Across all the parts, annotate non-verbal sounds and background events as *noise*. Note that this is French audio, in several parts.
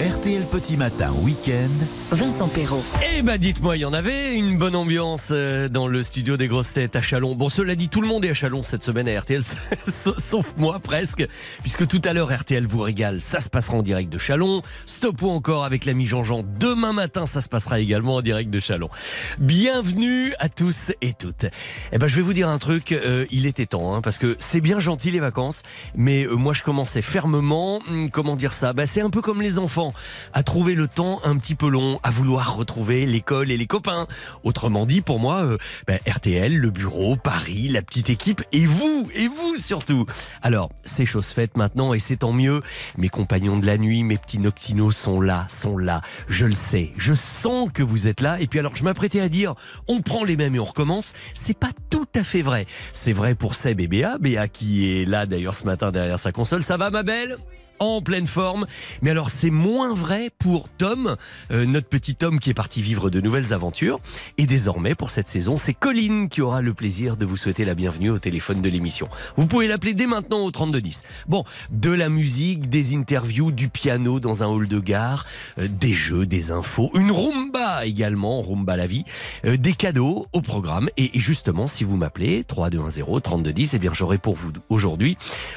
RTL Petit Matin Week-end. Vincent Perrault. Eh ben dites-moi, il y en avait une bonne ambiance euh, dans le studio des grosses têtes à Chalon. Bon, cela dit, tout le monde est à Chalon cette semaine à RTL, *laughs* sauf moi presque, puisque tout à l'heure RTL vous régale, ça se passera en direct de Chalon. Stop ou encore avec l'ami Jean-Jean, demain matin ça se passera également en direct de Chalon. Bienvenue à tous et toutes. Eh ben je vais vous dire un truc, euh, il était temps, hein, parce que c'est bien gentil les vacances, mais euh, moi je commençais fermement, hum, comment dire ça? Ben, C'est un peu comme les enfants à trouver le temps un petit peu long, à vouloir retrouver l'école et les copains. Autrement dit, pour moi, euh, ben, RTL, le bureau, Paris, la petite équipe, et vous, et vous surtout. Alors, c'est chose faite maintenant, et c'est tant mieux. Mes compagnons de la nuit, mes petits noctinos sont là, sont là. Je le sais, je sens que vous êtes là. Et puis alors, je m'apprêtais à dire, on prend les mêmes et on recommence. C'est pas tout à fait vrai. C'est vrai pour Seb et Béa, Béa qui est là d'ailleurs ce matin derrière sa console. Ça va, ma belle? En pleine forme. Mais alors c'est moins vrai pour Tom, euh, notre petit Tom qui est parti vivre de nouvelles aventures. Et désormais pour cette saison, c'est Colline qui aura le plaisir de vous souhaiter la bienvenue au téléphone de l'émission. Vous pouvez l'appeler dès maintenant au 3210. Bon, de la musique, des interviews, du piano dans un hall de gare, euh, des jeux, des infos, une rumba également, rumba la vie, euh, des cadeaux au programme. Et, justement, si vous m'appelez 3210 3210, eh bien j'aurai pour vous aujourd'hui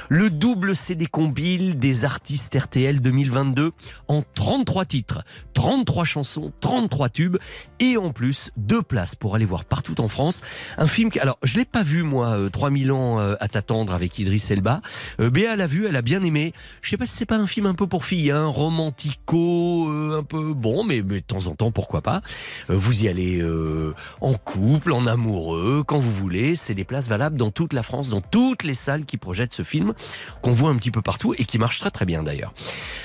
le double CD compile des artiste RTL 2022 en 33 titres, 33 chansons, 33 tubes et en plus deux places pour aller voir partout en France un film qui alors je l'ai pas vu moi 3000 euh, ans euh, à t'attendre avec Idriss Elba. Euh, Béa l'a vu, elle a bien aimé. Je sais pas si c'est pas un film un peu pour filles, hein, romantico, un peu bon, mais, de temps en temps pourquoi pas. vous y allez en couple, en amoureux, quand vous voulez. C'est des places valables dans toute la France, dans toutes les salles qui projettent ce film qu'on voit un petit peu partout et qui marche très bien d'ailleurs.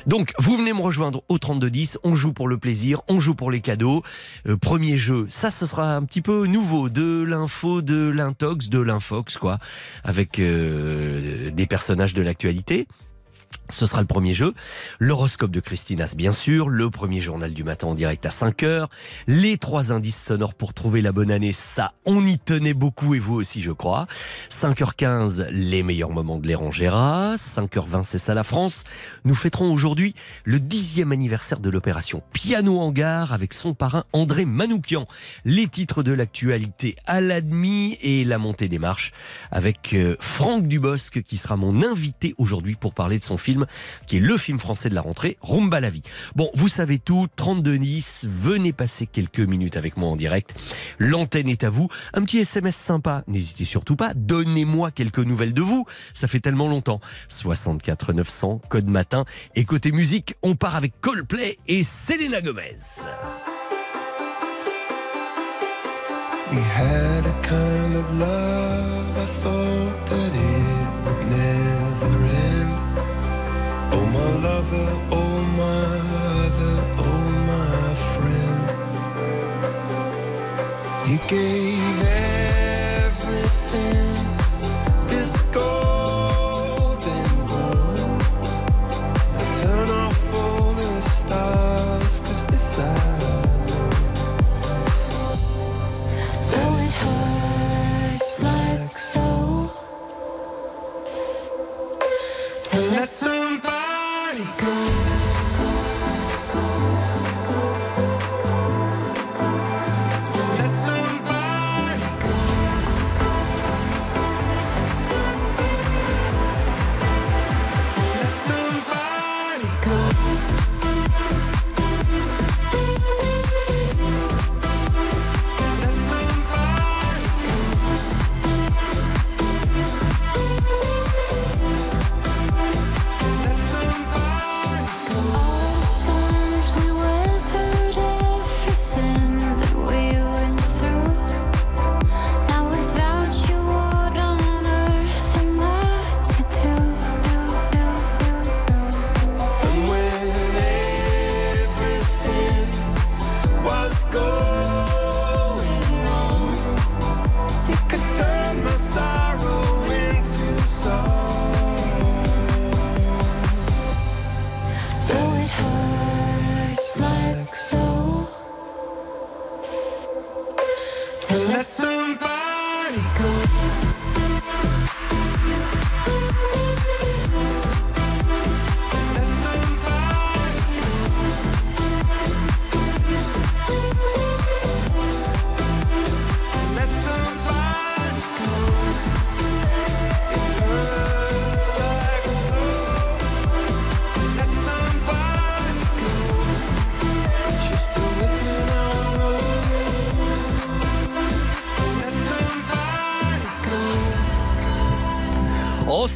Donc, vous venez me rejoindre au 3210. On joue pour le plaisir, on joue pour les cadeaux. Euh, premier jeu, ça, ce sera un petit peu nouveau. De l'info, de l'intox, de l'infox, quoi. Avec euh, des personnages de l'actualité. Ce sera le premier jeu. L'horoscope de Christinas, bien sûr. Le premier journal du matin en direct à 5 heures. Les trois indices sonores pour trouver la bonne année. Ça, on y tenait beaucoup et vous aussi, je crois. 5h15, les meilleurs moments de l'Érangéra. 5h20, c'est ça la France. Nous fêterons aujourd'hui le dixième anniversaire de l'opération Piano en gare avec son parrain André Manoukian. Les titres de l'actualité à l'admi et la montée des marches avec euh, Franck Dubosc qui sera mon invité aujourd'hui pour parler de son film, qui est le film français de la rentrée, Rumba la vie. Bon, vous savez tout, 32 Nice, venez passer quelques minutes avec moi en direct. L'antenne est à vous. Un petit SMS sympa, n'hésitez surtout pas. Donnez-moi quelques nouvelles de vous, ça fait tellement longtemps. 64 900, code matin. Et côté musique, on part avec Coldplay et Selena Gomez. Lover, oh my other, oh my friend. You gave everything this golden gold. Now turn off all the stars, cause this I know. Oh, it hurts like so. To let somebody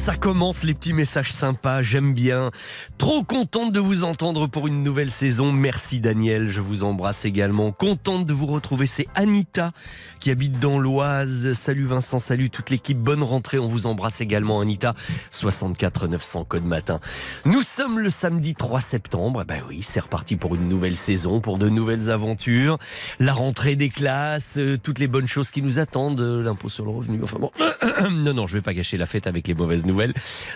ça commence les petits messages sympas, j'aime bien. Trop contente de vous entendre pour une nouvelle saison. Merci Daniel, je vous embrasse également. Contente de vous retrouver, c'est Anita qui habite dans l'Oise. Salut Vincent, salut toute l'équipe, bonne rentrée. On vous embrasse également Anita. 64 900 code matin. Nous sommes le samedi 3 septembre. Ben oui, c'est reparti pour une nouvelle saison, pour de nouvelles aventures. La rentrée des classes, euh, toutes les bonnes choses qui nous attendent, euh, l'impôt sur le revenu. Enfin bon, *coughs* non, non, je vais pas gâcher la fête avec les mauvaises nouvelles.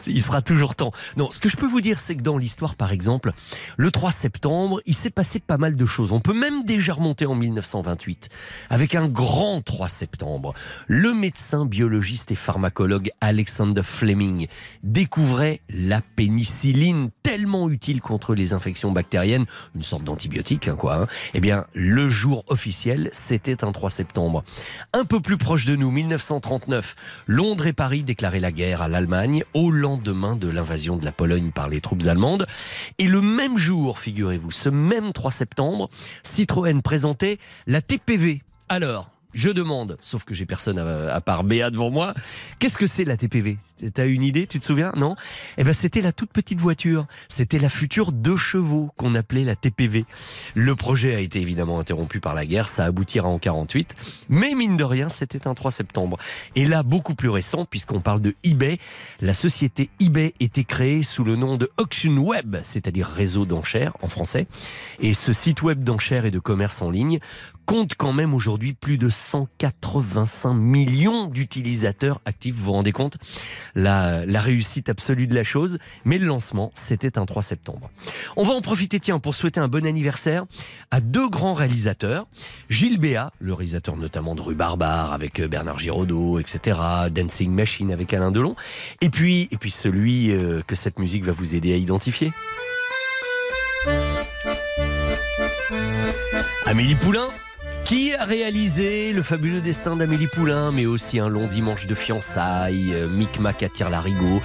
Il sera toujours temps. Non, ce que je peux vous dire, c'est que dans l'histoire, par exemple, le 3 septembre, il s'est passé pas mal de choses. On peut même déjà remonter en 1928 avec un grand 3 septembre. Le médecin biologiste et pharmacologue Alexander Fleming découvrait la pénicilline tellement utile contre les infections bactériennes, une sorte d'antibiotique, hein, quoi. Hein. Eh bien, le jour officiel, c'était un 3 septembre. Un peu plus proche de nous, 1939, Londres et Paris déclaraient la guerre à l'Allemagne au lendemain de l'invasion de la Pologne par les troupes allemandes. Et le même jour, figurez-vous, ce même 3 septembre, Citroën présentait la TPV. Alors, je demande, sauf que j'ai personne à, part Béa devant moi, qu'est-ce que c'est la TPV T'as une idée? Tu te souviens? Non? Eh ben c'était la toute petite voiture. C'était la future deux chevaux qu'on appelait la TPV. Le projet a été évidemment interrompu par la guerre, ça aboutira en 48, mais mine de rien, c'était un 3 septembre. Et là, beaucoup plus récent, puisqu'on parle de eBay, la société eBay était créée sous le nom de Auction Web, c'est-à-dire réseau d'enchères en français. Et ce site web d'enchères et de commerce en ligne compte quand même aujourd'hui plus de 185 millions d'utilisateurs actifs. Vous vous rendez compte? La, réussite absolue de la chose. Mais le lancement, c'était un 3 septembre. On va en profiter, tiens, pour souhaiter un bon anniversaire à deux grands réalisateurs. Gilles Béat, le réalisateur notamment de Rue Barbare avec euh, Bernard Giraudot, etc. Dancing Machine avec Alain Delon. Et puis, et puis celui euh, que cette musique va vous aider à identifier. Amélie Poulain qui a réalisé Le fabuleux destin d'Amélie Poulain, mais aussi un long dimanche de fiançailles, euh, Micmac attire l'arigot.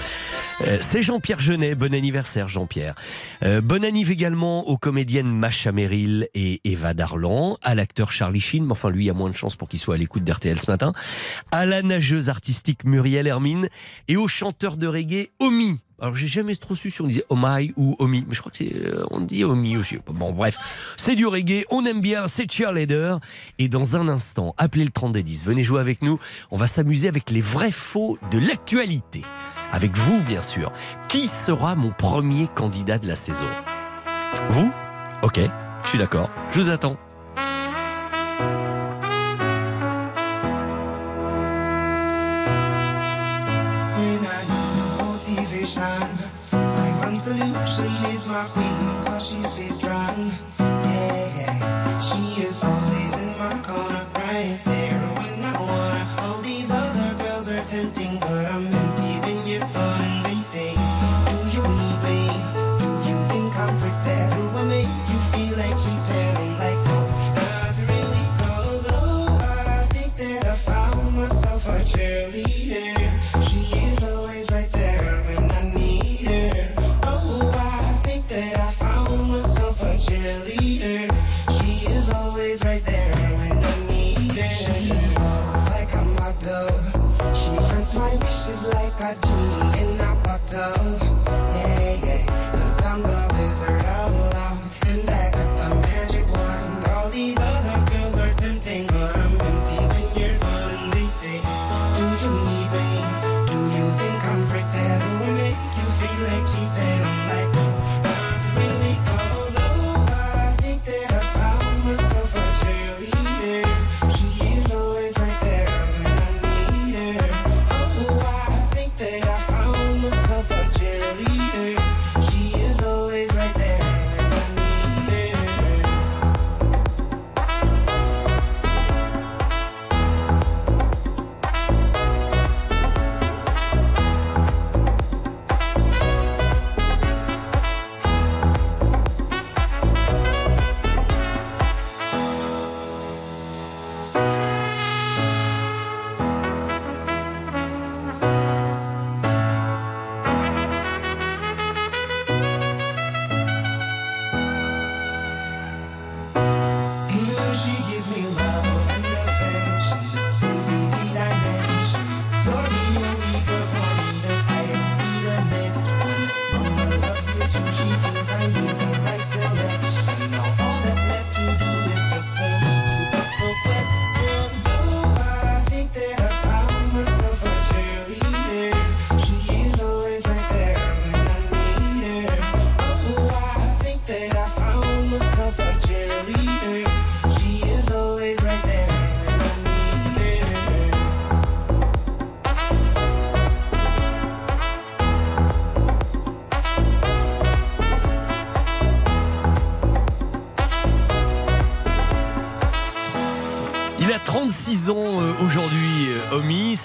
Euh, c'est Jean-Pierre Genet. Bon anniversaire, Jean-Pierre. Euh, bon anniversaire également aux comédiennes Macha Merrill et Eva Darlan, à l'acteur Charlie Sheen, mais enfin lui, il a moins de chance pour qu'il soit à l'écoute d'RTL ce matin, à la nageuse artistique Muriel Hermine et au chanteur de reggae Omi. Alors j'ai jamais trop su si on disait Omai ou Omi, mais je crois que c'est euh, on dit Omi aussi. Bon bref, c'est du reggae, on aime bien, c'est cheerleader. Et dans un instant, appelez le 30 10, venez jouer avec nous. On va s'amuser avec les vrais faux de l'actualité. Avec vous bien sûr. Qui sera mon premier candidat de la saison? Vous? Ok, je suis d'accord. Je vous attends.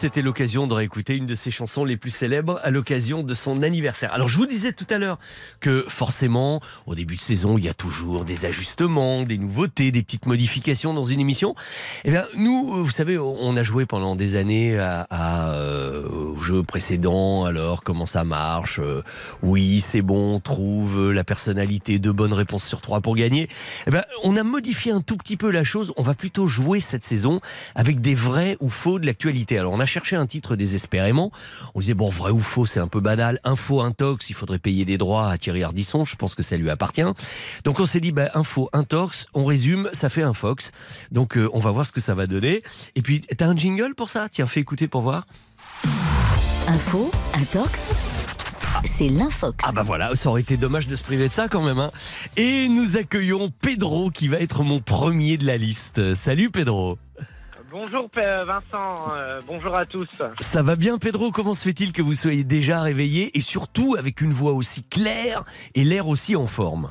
C'était l'occasion de réécouter une de ses chansons les plus célèbres à l'occasion de son anniversaire. Alors je vous disais tout à l'heure que forcément, au début de saison, il y a toujours des ajustements, des nouveautés, des petites modifications dans une émission. Eh bien, nous, vous savez, on a joué pendant des années à, à euh, jeux précédents. Alors comment ça marche Euh, Oui, c'est bon, on trouve la personnalité, deux bonnes réponses sur trois pour gagner. Eh ben, on a modifié un tout petit peu la chose. On va plutôt jouer cette saison avec des vrais ou faux de l'actualité. Alors, on a cherché un titre désespérément. On disait, bon, vrai ou faux, c'est un peu banal. Info, intox, il faudrait payer des droits à Thierry Ardisson. Je pense que ça lui appartient. Donc, on s'est dit, bah, info, intox, on résume, ça fait un fox. Donc, euh, on va voir ce que ça va donner. Et puis, t'as un jingle pour ça? Tiens, fais écouter pour voir. Info, intox, c'est l'infox. Ah bah voilà, ça aurait été dommage de se priver de ça quand même. hein. Et nous accueillons Pedro qui va être mon premier de la liste. Salut Pedro. Bonjour P- Vincent, euh, bonjour à tous. Ça va bien Pedro? Comment se fait-il que vous soyez déjà réveillé et surtout avec une voix aussi claire et l'air aussi en forme?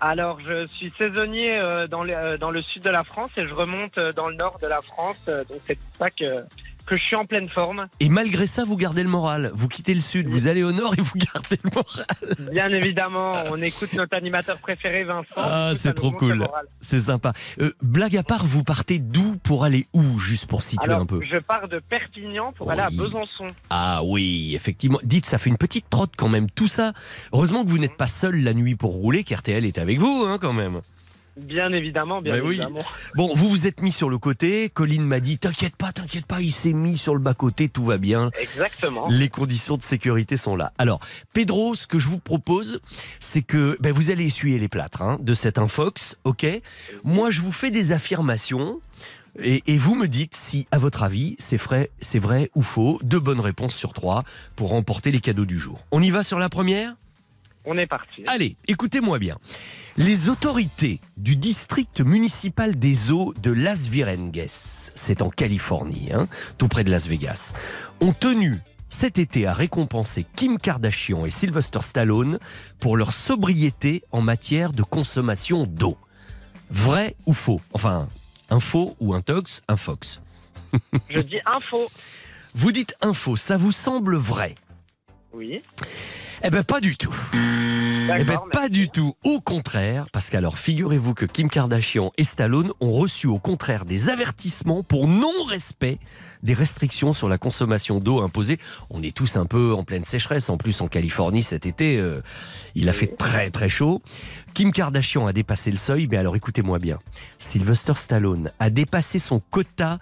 Alors je suis saisonnier euh, dans, le, euh, dans le sud de la France et je remonte euh, dans le nord de la France, euh, donc c'est pour ça que, que je suis en pleine forme. Et malgré ça, vous gardez le moral. Vous quittez le sud, vous allez au nord et vous gardez le moral. Bien évidemment, on écoute notre animateur préféré Vincent. Ah, c'est trop cool. C'est sympa. Euh, blague à part, vous partez d'où pour aller où Juste pour situer Alors un peu. je pars de Perpignan pour aller à. Besançon. Ah oui, effectivement. Dites, ça fait une petite trotte quand même, tout ça. Heureusement que vous n'êtes pas seul la nuit pour rouler, qu'RTL est avec vous, hein, quand même. Bien évidemment, bien Bah oui. évidemment. Bon, vous vous êtes mis sur le côté. Colline m'a dit, t'inquiète pas, t'inquiète pas, il s'est mis sur le bas-côté, tout va bien. Exactement. Les conditions de sécurité sont là. Alors, Pedro, ce que je vous propose, c'est que ben, vous allez essuyer les plâtres hein, de cet infox, ok? Moi, je vous fais des affirmations. Et, et vous me dites si, à votre avis, c'est vrai, c'est vrai ou faux. Deux bonnes réponses sur trois pour remporter les cadeaux du jour. On y va sur la première? On est parti. Allez, écoutez-moi bien. Les autorités du district municipal des eaux de Las Virengues, c'est en Californie, hein, tout près de Las Vegas, ont tenu cet été à récompenser Kim Kardashian et Sylvester Stallone pour leur sobriété en matière de consommation d'eau. Vrai ou faux? Enfin, un faux ou un tox, un fox. *laughs* Je dis info. Vous dites info, ça vous semble vrai? Oui. Eh ben pas du tout. Eh ben, pas du tout. Au contraire, parce qu'alors figurez-vous que Kim Kardashian et Stallone ont reçu au contraire des avertissements pour non-respect des restrictions sur la consommation d'eau imposées. On est tous un peu en pleine sécheresse. En plus, en Californie cet été, euh, il a fait très très chaud. Kim Kardashian a dépassé le seuil, mais alors écoutez-moi bien. Sylvester Stallone a dépassé son quota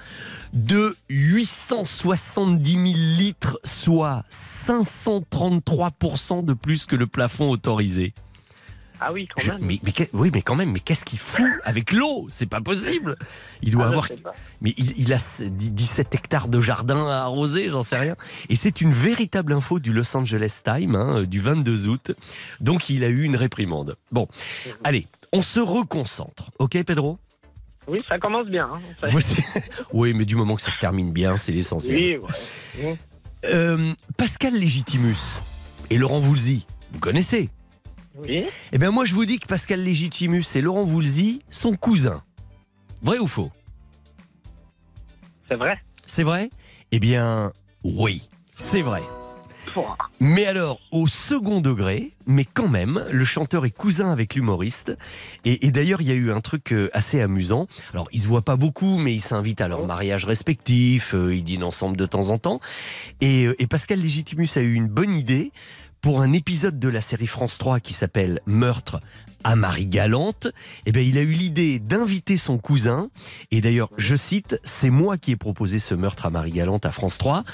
de 870 000 litres, soit 533% de plus que le plafond autorisé. Ah oui, quand Je- même. mais, oui, mais quand même, mais qu'est-ce qu'il fout avec l'eau? C'est pas possible. Il doit Ah, avoir, mais il, il a ce- 17 hectares de jardin à arroser, j'en sais rien. Et c'est une véritable info du Los Angeles Times hein, du 22 août. Donc il a eu une réprimande. Bon, Mhm. allez, on se reconcentre, ok, Pedro? Oui, ça commence bien. hein. *laughs* Oui, mais du moment que ça se termine bien, c'est l'essentiel. Oui, ouais. Euh, Pascal Légitimus et Laurent Voulzy, vous connaissez Oui. Eh bien, moi, je vous dis que Pascal Légitimus et Laurent Voulzy sont cousins. Vrai ou faux C'est vrai. C'est vrai Eh bien, oui, c'est vrai. Mais alors, au second degré, mais quand même, le chanteur est cousin avec l'humoriste. Et, et d'ailleurs, il y a eu un truc euh, assez amusant. Alors, ils se voient pas beaucoup, mais ils s'invitent à leur mariage respectif, euh, ils dînent ensemble de temps en temps. Et, euh, et Pascal Légitimus a eu une bonne idée pour un épisode de la série France 3 qui s'appelle Meurtre à Marie Galante. Eh bien, il a eu l'idée d'inviter son cousin. Et d'ailleurs, je cite, c'est moi qui ai proposé ce meurtre à Marie Galante à France 3.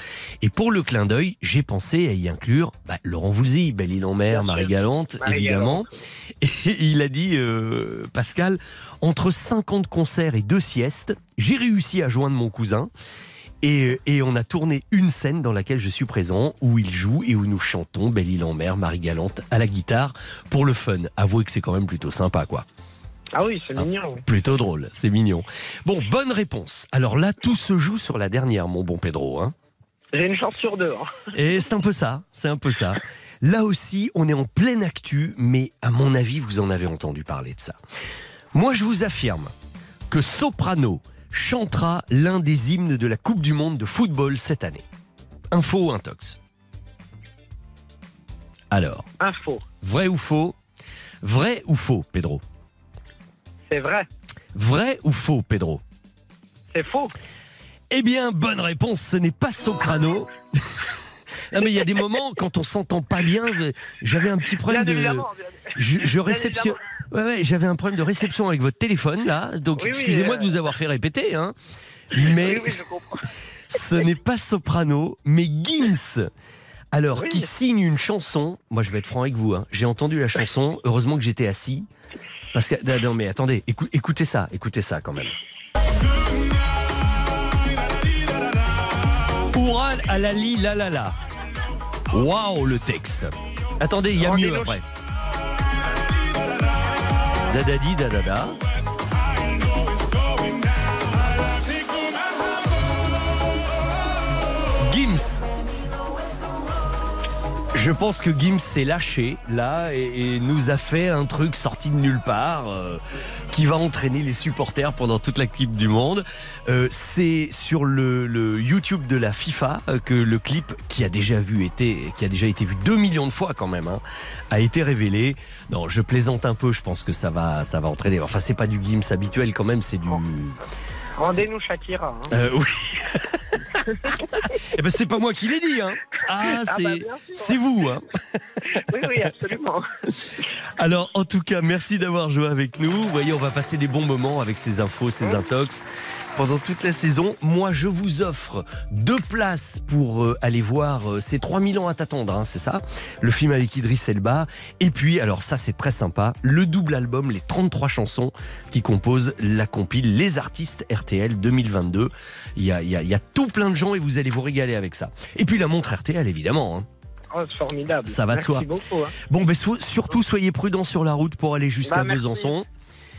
Et pour le clin d'œil, j'ai pensé à y inclure bah, Laurent Voulzy, Belle-Île-en-Mer, Bien sûr. Marie Galante, Marie évidemment. *laughs* Et il a dit, euh, Pascal, entre 50 concerts et deux siestes, j'ai réussi à joindre mon cousin. Et, et on a tourné une scène dans laquelle je suis présent, où il joue et où nous chantons Belle-Île-en-Mer, Marie Galante à la guitare, pour le fun. Avouez que c'est quand même plutôt sympa, quoi. Ah oui, c'est Ah. mignon. Plutôt drôle, c'est mignon. Bon, bonne réponse. Alors là, tout se joue sur la dernière, mon bon Pedro. Hein. J'ai une chance sur deux. hein. Et c'est un peu ça, c'est un peu ça. Là aussi, on est en pleine actu, mais à mon avis, vous en avez entendu parler de ça. Moi, je vous affirme que Soprano, chantera l'un des hymnes de la Coupe du Monde de football cette année Info ou intox Alors, Info. vrai ou faux? Vrai ou faux, Pedro? C'est vrai. Vrai ou faux, Pedro? C'est faux. Eh bien, bonne réponse, ce n'est pas soprano. *laughs* non, mais il y a des moments, quand on s'entend pas bien, j'avais un petit problème Bien de. Je, je Bien réception. évidemment. Ouais, ouais, j'avais un problème de réception avec votre téléphone là, donc Oui, oui, excusez-moi euh. de vous avoir fait répéter, hein. *laughs* Mais Oui, oui, je comprends. *laughs* ce n'est pas soprano, mais Gims. Alors, qui signe une chanson. Moi, je vais être franc avec vous. hein, J'ai entendu la chanson. Heureusement que j'étais assis. Parce que non, mais attendez, écou- écoutez ça, écoutez ça quand même. Oural à la li la la la. Waouh le texte. Attendez, il y a mieux après. Dadadi dadada. Gims. Je pense que Gims s'est lâché là et, nous a fait un truc sorti de nulle part euh, qui va entraîner les supporters pendant toute la Coupe du Monde. Euh, C'est sur le, le YouTube de la FIFA euh, que le clip qui a déjà vu été qui a déjà été vu 2 millions de fois quand même hein, a été révélé. Non, je plaisante un peu. Je pense que ça va ça va entraîner. Enfin, c'est pas du Gims habituel quand même. C'est du Rendez-nous Shakira. hein. euh, oui. *laughs* Eh ben c'est pas moi qui l'ai dit hein. Ah, Ah c'est bah, c'est vous hein. *laughs* Oui, oui, absolument. *laughs* Alors, en tout cas, merci d'avoir joué avec nous. Vous voyez, on va passer des bons moments avec ces infos, ces intox. Pendant toute la saison, moi je vous offre deux places pour euh, aller voir euh, ces 3000 ans à t'attendre, hein, c'est ça? Le film avec Idriss Elba. Et puis, alors ça c'est très sympa, le double album, les 33 chansons qui composent la compile Les Artistes RTL 2022. Il y a, il y a- il y a tout plein de gens et vous allez vous régaler avec ça. Et puis la montre RTL évidemment. hein. Oh, c'est formidable. Ça va de soi. beaucoup. hein. Bon, ben so- surtout soyez prudents sur la route pour aller jusqu'à Bah. Besançon.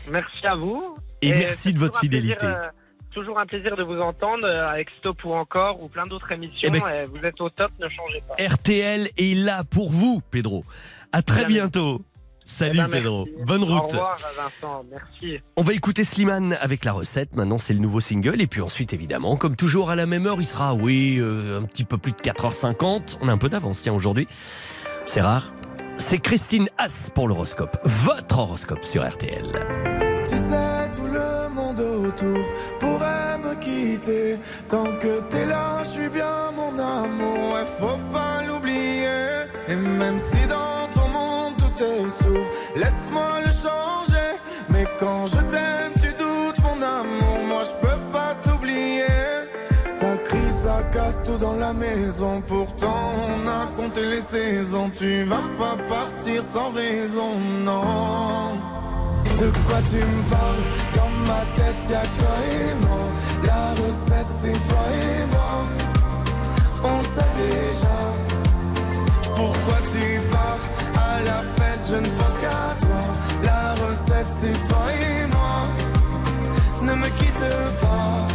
Merci à vous. Et merci de votre plaisir, fidélité. euh, toujours un plaisir de vous entendre euh, avec Stop ou encore ou plein d'autres émissions. Eh ben- et vous êtes au top, ne changez pas. RTL est là pour vous, Pedro. À très Bien, bientôt. Salut Eh ben, Pedro. merci. Bonne Au route. revoir Vincent, merci. On va écouter Slimane avec la recette. Maintenant, c'est le nouveau single. Et puis ensuite, évidemment, comme toujours à la même heure, il sera, oui, euh, un petit peu plus de 4h50. On a un peu d'avance, tiens, aujourd'hui. C'est rare. C'est Christine Haas pour l'horoscope. Votre horoscope sur RTL. Tu sais, Tant que t'es là, je suis bien mon amour. Ouais, faut pas l'oublier. Et même si dans ton monde tout est sourd, laisse-moi le changer. Mais quand je t'aime, tu doutes mon amour. Moi, je peux pas t'oublier. Ça crie, ça casse tout dans la maison. Pourtant, on a compté les saisons. Tu vas pas partir sans raison, non. De quoi tu me parles? Dans ma tête y'a toi et moi Recette c'est toi et moi. On sait déjà Pourquoi tu pars. À la fête je ne pense qu'à toi. La recette c'est toi et moi. Ne me quitte pas.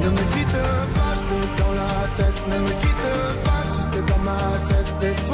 Ne me quitte pas Je te dans la tête. Ne me quitte pas Tu sais dans ma tête c'est toi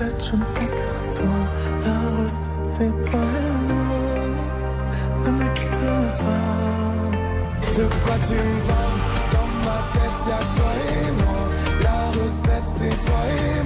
Je ne pense qu'à toi. La recette, c'est toi et moi. Ne me quitte pas. De quoi tu me parles? Dans ma tête, y'a toi et moi. La recette, c'est toi et moi.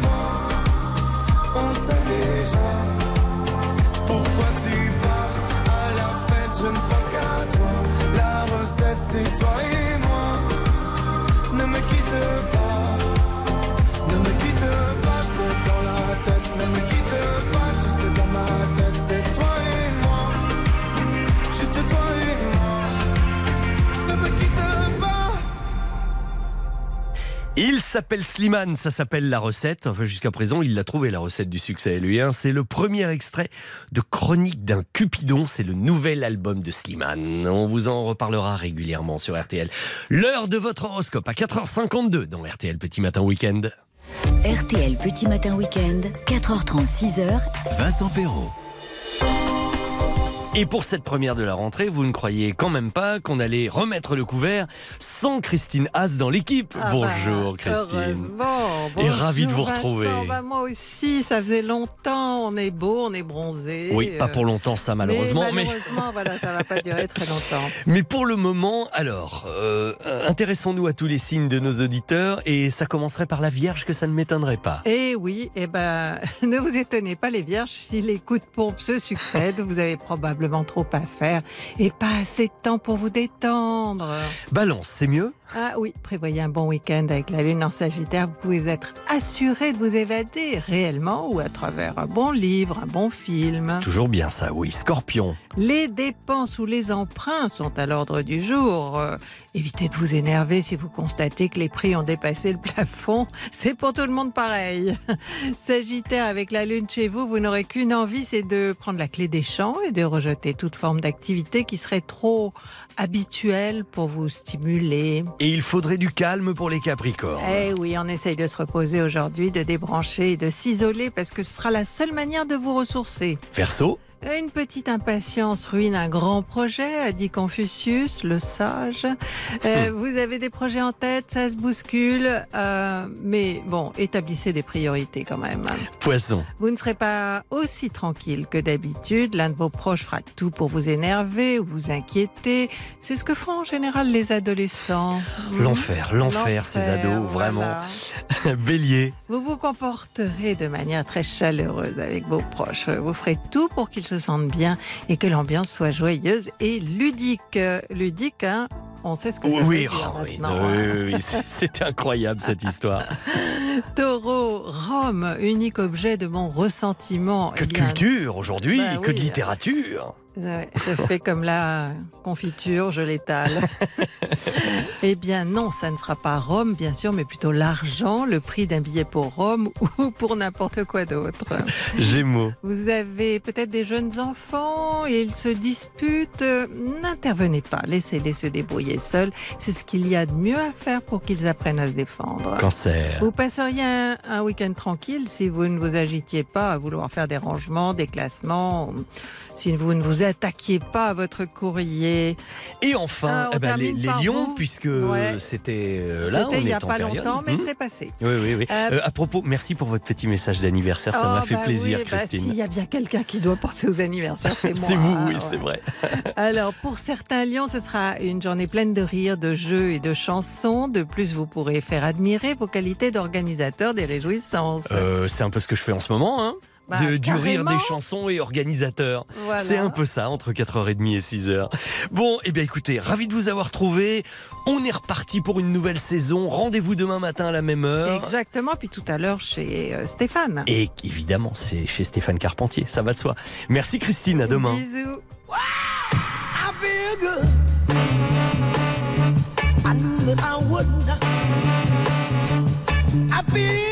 S'appelle Slimane, ça s'appelle La Recette. Enfin, jusqu'à présent, il l'a trouvé, la recette du succès, lui. hein. C'est le premier extrait de Chronique d'un Cupidon. C'est le nouvel album de Slimane. On vous en reparlera régulièrement sur RTL. L'heure de votre horoscope à 4h52 dans RTL Petit Matin Week-end. RTL Petit Matin Week-end, 4h30, 6h, Vincent Perrault. Et pour cette première de la rentrée, vous ne croyez quand même pas qu'on allait remettre le couvert sans Christine Haas dans l'équipe. Ah Bonjour bah, Christine. heureusement. Et ravi de vous Bonjour, retrouver. Bah, moi aussi, ça faisait longtemps. On est beau, on est bronzé. Oui, pas euh, pour longtemps ça malheureusement. Mais mais... malheureusement, *laughs* voilà, ça va pas durer très longtemps. Mais pour le moment, alors, euh, intéressons-nous à tous les signes de nos auditeurs et ça commencerait par la Vierge que ça ne m'étonnerait pas. Et oui, eh ben, *laughs* ne vous étonnez pas les vierges, si les coups de pompe se succèdent, vous avez probablement trop à faire et pas assez de temps pour vous détendre. Balance, c'est mieux? Ah oui, prévoyez un bon week-end avec la lune en Sagittaire. Vous pouvez être assuré de vous évader réellement ou à travers un bon livre, un bon film. C'est toujours bien ça, oui. Scorpion. Les dépenses ou les emprunts sont à l'ordre du jour. Euh, évitez de vous énerver si vous constatez que les prix ont dépassé le plafond. *laughs* C'est pour tout le monde pareil. *laughs* Sagittaire, avec la lune chez vous, vous n'aurez qu'une envie, c'est de prendre la clé des champs et de rejeter toute forme d'activité qui serait trop habituelle pour vous stimuler. Et il faudrait du calme pour les Capricornes. Eh oui, on essaye de se reposer aujourd'hui, de débrancher et de s'isoler parce que ce sera la seule manière de vous ressourcer. Verseau, Une petite impatience ruine un grand projet, a dit Confucius, le sage. Euh, vous avez des projets en tête, ça se bouscule, euh, mais bon, établissez des priorités quand même. poisson. Vous ne serez pas aussi tranquille que d'habitude. L'un de vos proches fera tout pour vous énerver ou vous inquiéter. C'est ce que font en général les adolescents. L'enfer, l'enfer, ces ados, vraiment. *laughs* Bélier. Vous vous comporterez de manière très chaleureuse avec vos proches. Vous ferez tout pour qu'ils se sentent bien et que l'ambiance soit joyeuse et ludique. Ludique, hein on sait ce que ça veut Oui, dire oh, oui, *laughs* c'était incroyable cette histoire. *laughs* Taureau, Rome, unique objet de mon ressentiment. Que Eh de culture aujourd'hui, Bah que de littérature. Ouais, je fais comme la confiture, je l'étale. *laughs* eh bien non, ça ne sera pas Rome, bien sûr, mais plutôt l'argent, le prix d'un billet pour Rome *laughs* ou pour n'importe quoi d'autre. Gémeaux. Vous avez peut-être des jeunes enfants et ils se disputent. N'intervenez pas, laissez-les se débrouiller seuls. C'est ce qu'il y a de mieux à faire pour qu'ils apprennent à se défendre. Cancer. Vous passeriez un, un week-end tranquille si vous ne vous agitiez pas à vouloir faire des rangements, des classements, si vous ne vous attaquiez pas à votre courrier. Et enfin, Ah, eh ben, les, lions, vous. puisque Ouais. c'était euh, là, on C'était il n'y a pas période. longtemps, mais Hmm. c'est passé. Oui, oui, oui. Euh, Euh, à propos, merci pour votre petit message d'anniversaire, ça Oh, m'a fait bah plaisir, oui, bah, Christine. S'il y a bien quelqu'un qui doit penser aux anniversaires, c'est *laughs* moi. c'est vous, oui, ouais. c'est vrai. *laughs* Alors, pour certains lions, ce sera une journée pleine de rires, de jeux et de chansons. De plus, vous pourrez faire admirer vos qualités d'organisateur des réjouissances. Euh, c'est un peu ce que je fais en ce moment, hein. Bah, De- du rire des chansons et organisateur. Voilà. C'est un peu ça, entre 4h30 et 6h. Bon, eh bien écoutez, ravi de vous avoir trouvé. On est reparti pour une nouvelle saison. Rendez-vous demain matin à la même heure. Exactement, puis tout à l'heure chez euh, Stéphane. Et évidemment, c'est chez Stéphane Carpentier, ça va de soi. Merci Christine, à demain. Bisous. I feel good. I knew that I wouldn't. I feel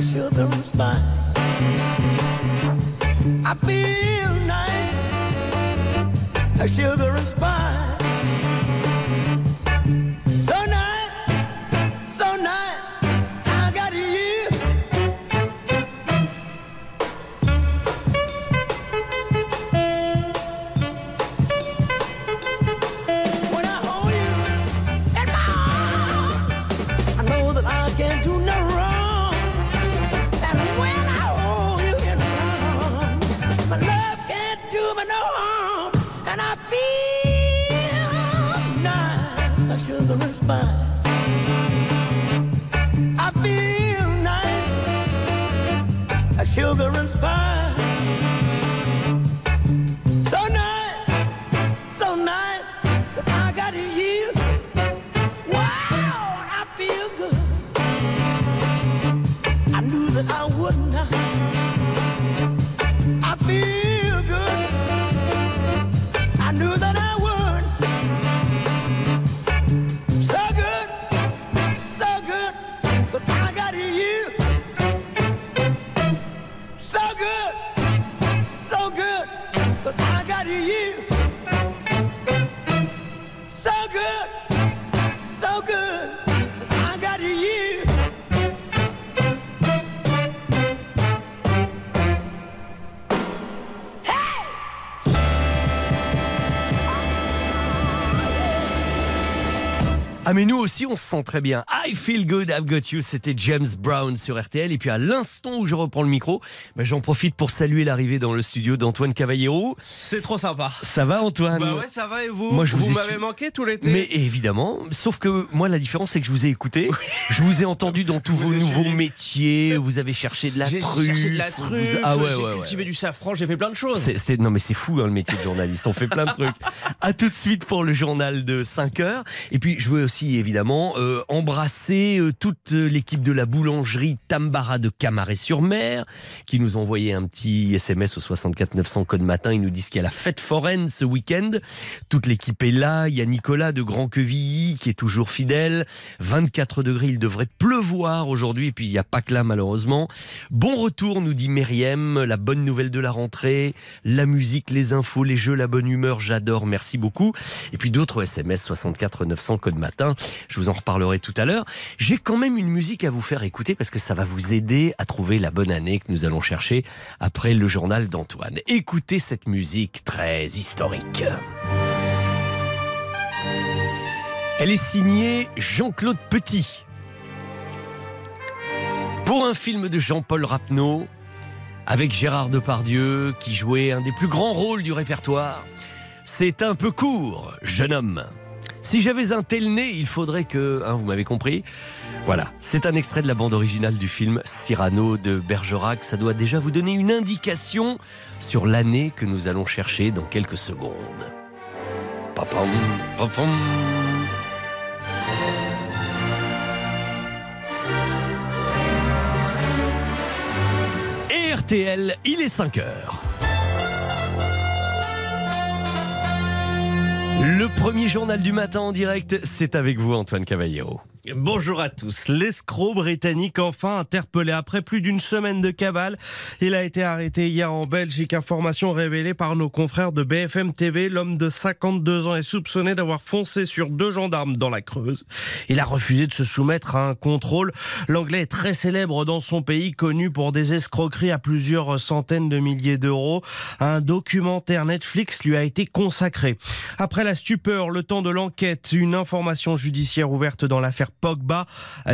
my and spine. I feel nice, a and spine. Mais nous aussi on se sent très bien. I feel good, I've got you. C'était James Brown sur RTL. Et puis à l'instant où je reprends le micro, ben, j'en profite pour saluer l'arrivée dans le studio d'Antoine Cavallero. C'est trop sympa. Ça va Antoine Bah ouais, ça va et vous Moi, je vous ai m'avez su- manqué tout l'été. Mais évidemment, sauf que moi la différence c'est que je vous ai écouté, je vous ai entendu dans tous vos vous nouveaux suivi. métiers, vous avez cherché de la J'ai truffe, cherché de la vous- truffe, ah ouais, j'ai ouais, ouais. cultivé du safran, j'ai fait plein de choses. Non mais c'est fou hein, le métier de journaliste, on fait plein de trucs. *laughs* À tout de suite pour le journal de 5 heures. Et puis je veux aussi évidemment euh, embrasser euh, toute euh, l'équipe de la boulangerie Tambara de Camaret-sur-Mer qui nous envoyé un petit SMS au 64 900 code matin. Ils nous disent qu'il y a la fête foraine ce week-end. Toute l'équipe est là. Il y a Nicolas de Grand Quevilly qui est toujours fidèle. 24 degrés, il devrait pleuvoir aujourd'hui. Et puis il n'y a pas que là malheureusement. Bon retour, nous dit Myriam. La bonne nouvelle de la rentrée, la musique, les infos, les jeux, la bonne humeur. J'adore. Merci beaucoup. Et puis d'autres SMS 64 900 code matin. Je vous en reparlerai tout à l'heure. J'ai quand même une musique à vous faire écouter parce que ça va vous aider à trouver la bonne année que nous allons chercher après le journal d'Antoine. Écoutez cette musique très historique. Elle est signée Jean-Claude Petit. Pour un film de Jean-Paul Rapneau, avec Gérard Depardieu qui jouait un des plus grands rôles du répertoire. C'est un peu court, jeune homme. Si j'avais un tel nez, il faudrait que... hein, vous m'avez compris Voilà, c'est un extrait de la bande originale du film Cyrano de Bergerac. Ça doit déjà vous donner une indication sur l'année que nous allons chercher dans quelques secondes. Papam, papam. RTL, il est 5 heures. Le premier journal du matin en direct, c'est avec vous Antoine Cavallero. Bonjour à tous. L'escroc britannique enfin interpellé après plus d'une semaine de cavale. Il a été arrêté hier en Belgique. Information révélée par nos confrères de BFM TV. L'homme de 52 ans est soupçonné d'avoir foncé sur deux gendarmes dans la Creuse. Il a refusé de se soumettre à un contrôle. L'anglais est très célèbre dans son pays, connu pour des escroqueries à plusieurs centaines de milliers d'euros. Un documentaire Netflix lui a été consacré. Après la stupeur, le temps de l'enquête, une information judiciaire ouverte dans l'affaire Pogba.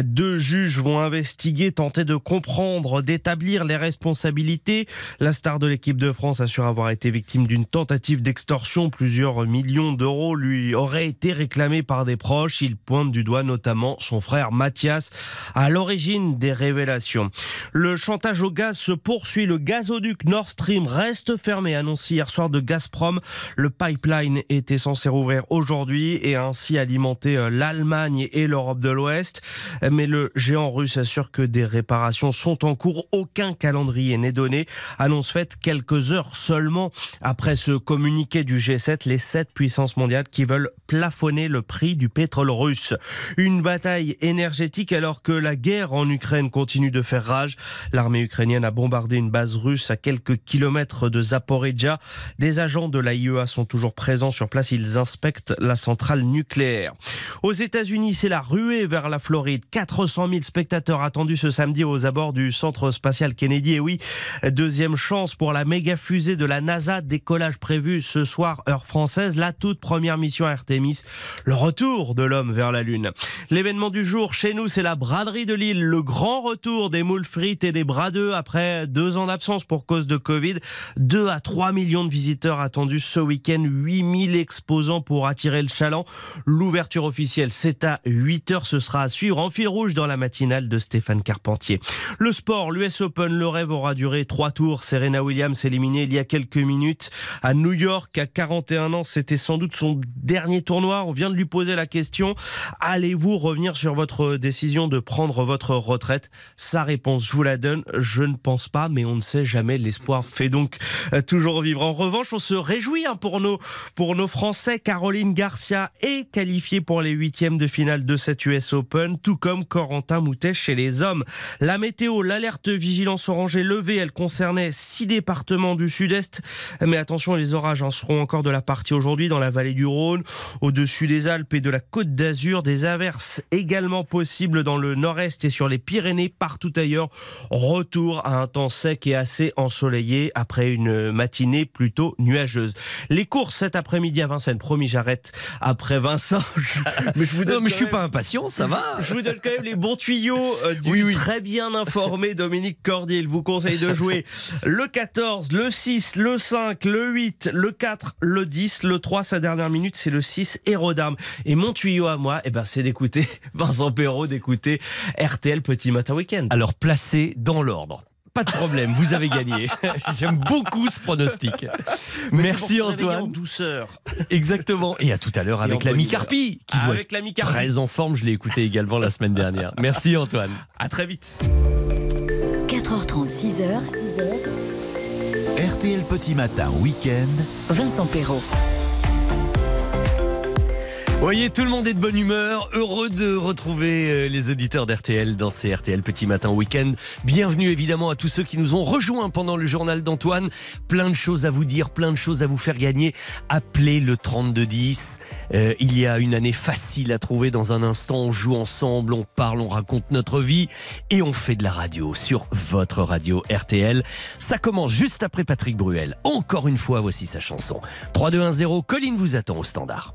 Deux juges vont investiguer, tenter de comprendre, d'établir les responsabilités. La star de l'équipe de France assure avoir été victime d'une tentative d'extorsion. Plusieurs millions d'euros lui auraient été réclamés par des proches. Il pointe du doigt notamment son frère Mathias à l'origine des révélations. Le chantage au gaz se poursuit. Le gazoduc Nord Stream reste fermé, annoncé hier soir de Gazprom. Le pipeline était censé rouvrir aujourd'hui et ainsi alimenter euh, l'Allemagne et l'Europe de l'Ouest. Mais le géant russe assure que des réparations sont en cours. Aucun calendrier n'est donné. Annonce faite quelques heures seulement après ce communiqué du G7, les sept puissances mondiales qui veulent plafonner le prix du pétrole russe. Une bataille énergétique alors que la guerre en Ukraine continue de faire rage. L'armée ukrainienne a bombardé une base russe à quelques kilomètres de Zaporizhia. Des agents de l'AIEA sont toujours présents sur place. Ils inspectent la centrale nucléaire. Aux États-Unis, c'est la ruée vers la Floride. 400 000 spectateurs attendus ce samedi aux abords du centre spatial Kennedy. Et oui, deuxième chance pour la méga fusée de la NASA. Décollage prévu ce soir, heure française. La toute première mission Artemis. Le retour de l'homme vers la Lune. L'événement du jour chez nous, c'est la braderie de Lille. Le grand retour des moules frites et des bradeux après deux ans d'absence pour cause de Covid. 2 à 3 millions de visiteurs attendus ce week-end. 8000 exposants pour attirer le chaland. L'ouverture officielle, c'est à 8 heures. Ce sera à suivre en fil rouge dans la matinale de Stéphane Carpentier. Le sport, l'US Open, le rêve aura duré trois tours. Serena Williams éliminée il y a quelques minutes à New York à 41 ans. C'était sans doute son dernier tournoi. On vient de lui poser la question. Allez-vous revenir sur votre décision de prendre votre retraite? Sa réponse, je vous la donne. Je ne pense pas, mais on ne sait jamais. L'espoir fait donc euh, toujours vivre. En revanche, on se réjouit hein, pour nos pour nos Français. Caroline Garcia est qualifiée pour les huitièmes de finale de cette US Open, tout comme Corentin Moutet chez les hommes. La météo, l'alerte vigilance orange est levée. Elle concernait six départements du sud-est. Mais attention, les orages en seront encore de la partie aujourd'hui dans la vallée du Rhône, au-dessus des Alpes et de la côte d'Azur. Des averses également possibles dans le nord-est et sur les Pyrénées, partout ailleurs. Retour à un temps sec et assez ensoleillé après une matinée plutôt nuageuse. Les courses cet après-midi à Vincennes. Promis, j'arrête après Vincent. *laughs* Mais je vous Non, mais je suis pas impatient, ça va. je vous donne quand même les bons tuyaux euh, du Oui, oui. très bien informé Dominique Cordier. Il vous conseille de jouer le 14, le 6, le 5, le 8, le 4, le 10, le 3. Sa dernière minute, c'est le 6 Hérodame. Et mon tuyau à moi, eh ben, c'est d'écouter *laughs* Vincent Perrault, d'écouter RTL Petit Matin Week-end. Alors placé dans l'ordre. Pas de problème, vous avez gagné. *laughs* J'aime beaucoup ce pronostic. Merci En Antoine. douceur. Exactement. Et à tout à l'heure avec l'ami. Carpi, qui doit Avec l'ami être Carpi. très en forme. Je l'ai écouté également la semaine dernière. Merci Antoine. À très vite. 4h30, 6h, RTL Petit Matin Week-end. Vincent Perrault. Voyez, tout le monde est de bonne humeur, heureux de retrouver euh, les auditeurs d'RTL dans ces RTL Petit Matin Week-end. Bienvenue évidemment à tous ceux qui nous ont rejoints pendant le journal d'Antoine. Plein de choses à vous dire, plein de choses à vous faire gagner. Appelez le 3210. Euh, il y a une année facile à trouver dans un instant. On joue ensemble, on parle, on raconte notre vie et on fait de la radio sur votre radio RTL. Ça commence juste après Patrick Bruel. Encore une fois, voici sa chanson. 3210, Colline vous attend au standard.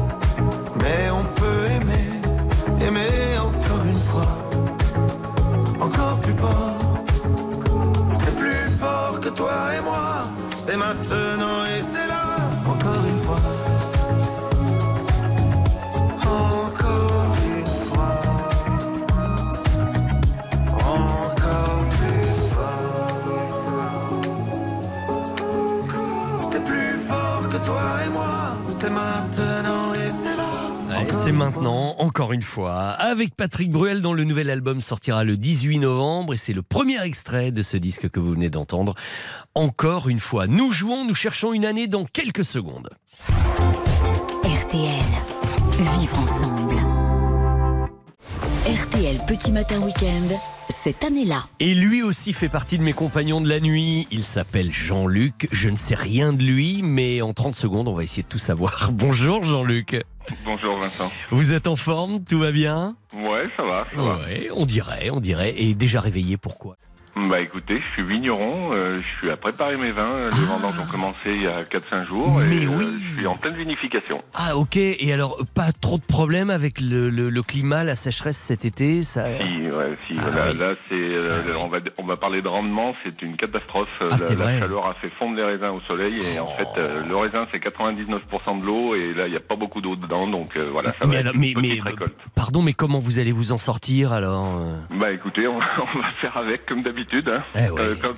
mais on peut aimer, aimer encore une fois, encore plus fort. C'est plus fort que toi et moi, c'est maintenant maintenant, encore une fois, avec Patrick Bruel dont le nouvel album sortira le 18 novembre et c'est le premier extrait de ce disque que vous venez d'entendre. Encore une fois, nous jouons, nous cherchons une année dans quelques secondes. RTL. Vivre ensemble. RTL Petit Matin Week-end. Cette année-là. Et lui aussi fait partie de mes compagnons de la nuit. Il s'appelle Jean-Luc. Je ne sais rien de lui, mais en 30 secondes, on va essayer de tout savoir. *laughs* Bonjour Jean-Luc. Bonjour Vincent. Vous êtes en forme? Tout va bien? Ouais, ça va, ça va. Ouais, on dirait, on dirait. Et déjà réveillé, pourquoi? Bah écoutez, je suis vigneron, euh, je suis à préparer mes vins. Les vendanges ont commencé il y a 4-5 jours Ah. Mais et euh, oui. je suis en pleine vinification. Ah ok, et alors pas trop de problèmes avec le, le- le climat, la sécheresse cet été ça... Si, ouais, si, Ah là, oui. là, c'est, euh, Ah on, va, on va parler de rendement, c'est une catastrophe. Ah, la, c'est la chaleur a fait fondre les raisins au soleil et en Oh. fait, euh, le raisin c'est 99% de l'eau et là il n'y a pas beaucoup d'eau dedans, donc euh, voilà, ça mais, va alors- être mais, une petite mais- récolte. pardon, mais comment vous allez vous en sortir alors euh? Bah écoutez, *laughs* on, on va faire avec comme d'habitude. Hein. Eh ouais. Euh, quand-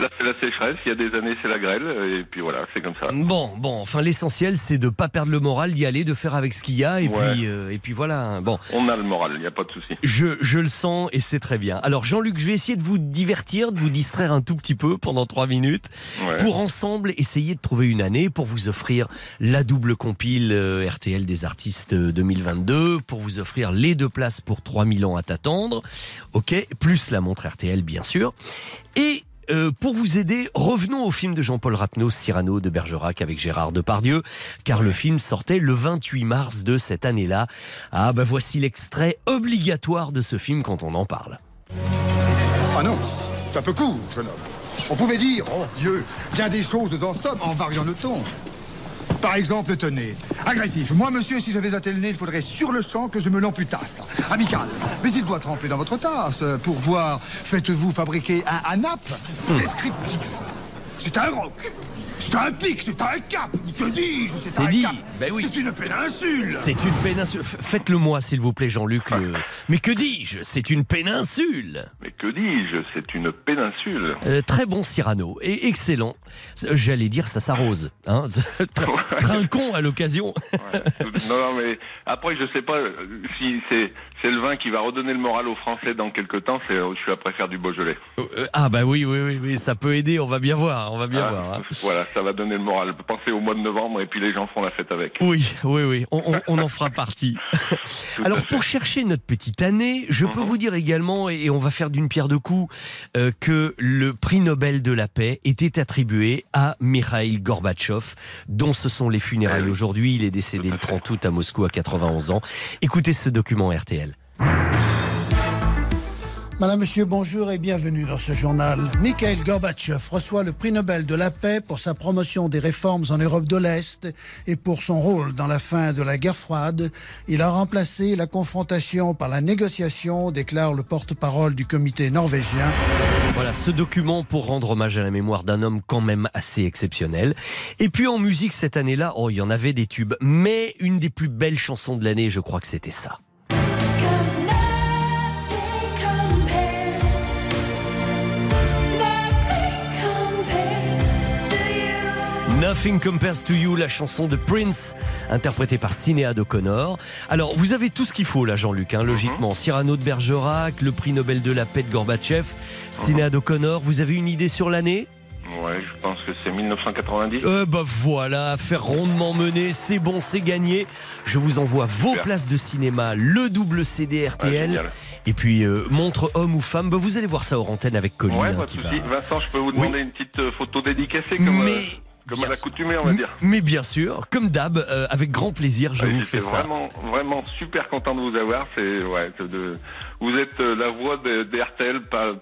là c'est la sécheresse, il y a des années c'est la grêle et puis voilà, c'est comme ça. Bon, bon, enfin l'essentiel c'est de pas perdre le moral, d'y aller, de faire avec ce qu'il y a, et Ouais. puis euh, et puis voilà. Bon, On a le moral, il n'y a pas de souci. je, je le sens et c'est très bien. Alors Jean-Luc, je vais essayer de vous divertir, de vous distraire un tout petit peu pendant trois minutes, Ouais. pour ensemble essayer de trouver une année pour vous offrir la double compile euh, RTL des artistes euh, 2022, pour vous offrir les deux places pour 3000 ans à t'attendre, ok, plus la montre RTL bien sûr, et euh, pour vous aider, revenons au film de Jean-Paul Rapneau, Cyrano de Bergerac avec Gérard Depardieu, car le film sortait le 28 mars de cette année-là. Ah bah voici l'extrait obligatoire de ce film quand on en parle. Ah non, c'est un peu court, jeune homme. On pouvait dire, oh Dieu, bien des choses en somme en variant le ton. Par exemple, tenez, agressif. Moi, monsieur, si j'avais attelé le nez, il faudrait sur le champ que je me l'amputasse. Amical. Mais il doit tremper dans votre tasse. Pour boire, faites-vous fabriquer un ANAP descriptif. C'est un roc. C'est un pic, c'est un cap. Que dis-je C'est un dit. cap. Ben oui. C'est une péninsule. C'est une péninsule. Faites-le moi, s'il vous plaît, Jean-Luc. le- Mais que dis-je? C'est une péninsule. Mais que dis-je? C'est une péninsule. Euh, très bon Cyrano et excellent. J'allais dire ça s'arrose. Hein *laughs* Tr- Trinquons à l'occasion. Ouais. non, non, mais après, je sais pas euh, si c'est c'est le vin qui va redonner le moral aux Français dans quelques temps. C'est, je suis après faire du Beaujolais. Euh, ah bah oui, oui, oui, oui, ça peut aider. On va bien voir. On va bien Ah, voir. hein. Voilà, ça va donner le moral. Pensez au mois de novembre et puis les gens font la fête avec. Oui, oui, oui, on, on- on en fera partie. *laughs* Alors pour chercher notre petite année, je peux Mhm. vous dire également, et on va faire d'une pierre deux coups, euh, que le prix Nobel de la paix était attribué à Mikhail Gorbatchev, dont ce sont les funérailles Eh aujourd'hui. Il est décédé le fait. 30 août à Moscou à 91 ans. Écoutez ce document RTL. Madame, Monsieur, bonjour et bienvenue dans ce journal. Mikhail Gorbatchev reçoit le prix Nobel de la paix pour sa promotion des réformes en Europe de l'Est et pour son rôle dans la fin de la guerre froide. Il a remplacé la confrontation par la négociation, déclare le porte-parole du comité norvégien. Voilà, ce document pour rendre hommage à la mémoire d'un homme quand même assez exceptionnel. Et puis en musique cette année-là, oh, il y en avait des tubes, mais une des plus belles chansons de l'année, je crois que c'était ça. Nothing Compares to You, la chanson de Prince, interprétée par Sinéad O'Connor. Alors, vous avez tout ce qu'il faut là, Jean-Luc, hein, logiquement. Cyrano de Bergerac, le prix Nobel de la paix de Gorbatchev, Sinéad O'Connor. Vous avez une idée sur l'année? Ouais, je pense que c'est 1990. Euh, bah voilà, faire rondement mener, c'est bon, c'est gagné. Je vous envoie vos Super. places de cinéma, le double CD RTL, et puis euh, montre homme ou femme. Bah, vous allez voir ça hors antenne avec Colline. Ouais, hein, pas de souci. va- Vincent, je peux vous demander une petite euh, photo dédicacée comme, Mais euh, Comme Bien à l'accoutumée, on va dire. Mais bien sûr, comme d'hab, euh, avec grand plaisir, je Ouais, vous fais ça. vraiment, vraiment super content de vous avoir. C'est, ouais, de, vous êtes euh, la voix de, des RTL par,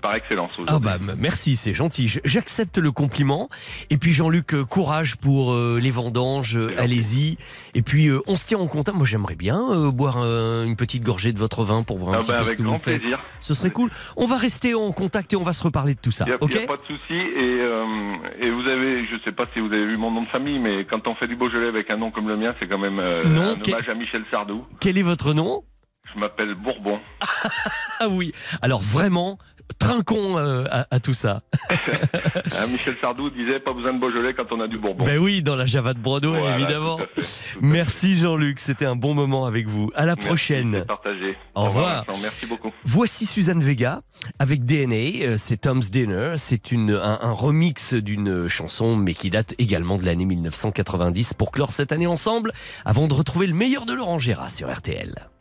par excellence. Ah bah merci, c'est gentil. J'accepte le compliment. Et puis Jean-Luc, euh, courage pour euh, les vendanges, euh, allez-y. Et puis euh, on se tient en contact. Moi j'aimerais bien euh, boire euh, une petite gorgée de votre vin pour voir un Ah petit bah, peu ce que vous faites. plaisir. Ce serait cool. On va rester en contact et on va se reparler de tout ça. Il n'y a, ok y a pas de souci. Et, euh, et vous avez, je sais pas si vous avez vu mon nom de famille, mais quand on fait du Beaujolais avec un nom comme le mien, c'est quand même euh, Non, un hommage à Michel Sardou. Quel est votre nom? Je m'appelle Bourbon. *laughs* Ah oui. Alors vraiment, trinquons euh, à, à tout ça. *laughs* Hein, Michel Sardou disait pas besoin de Beaujolais quand on a du Bourbon. Ben oui, dans la Java de Voilà, évidemment. tout à fait, tout à fait. Merci Jean-Luc, c'était un bon moment avec vous. À la Merci, prochaine. partagé. Au revoir. Merci beaucoup. Voici Suzanne Vega avec DNA, euh, c'est Tom's Dinner, c'est une un, un remix d'une chanson mais qui date également de l'année 1990 pour clore cette année ensemble avant de retrouver le meilleur de Laurent Gérard sur RTL.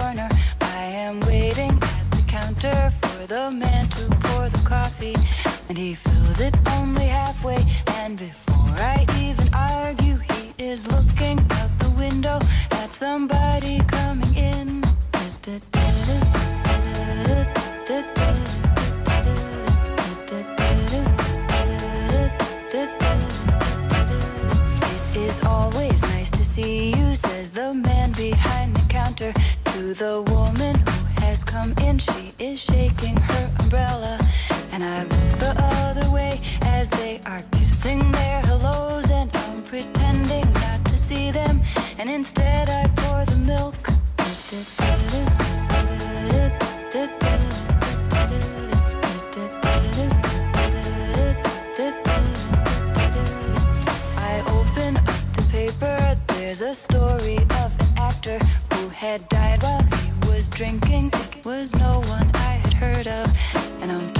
corner. I am waiting at the counter for the man to pour the coffee. And he fills it only halfway. And before I even argue, he is looking out the window at somebody coming the woman who has come in. She is shaking her umbrella, and I look the other way as they are kissing their hellos, and I'm pretending not to see them, and instead I pour the milk. I open up the paper. There's a story of an actor who had died while was drinking. Was no one I had heard of. And I'm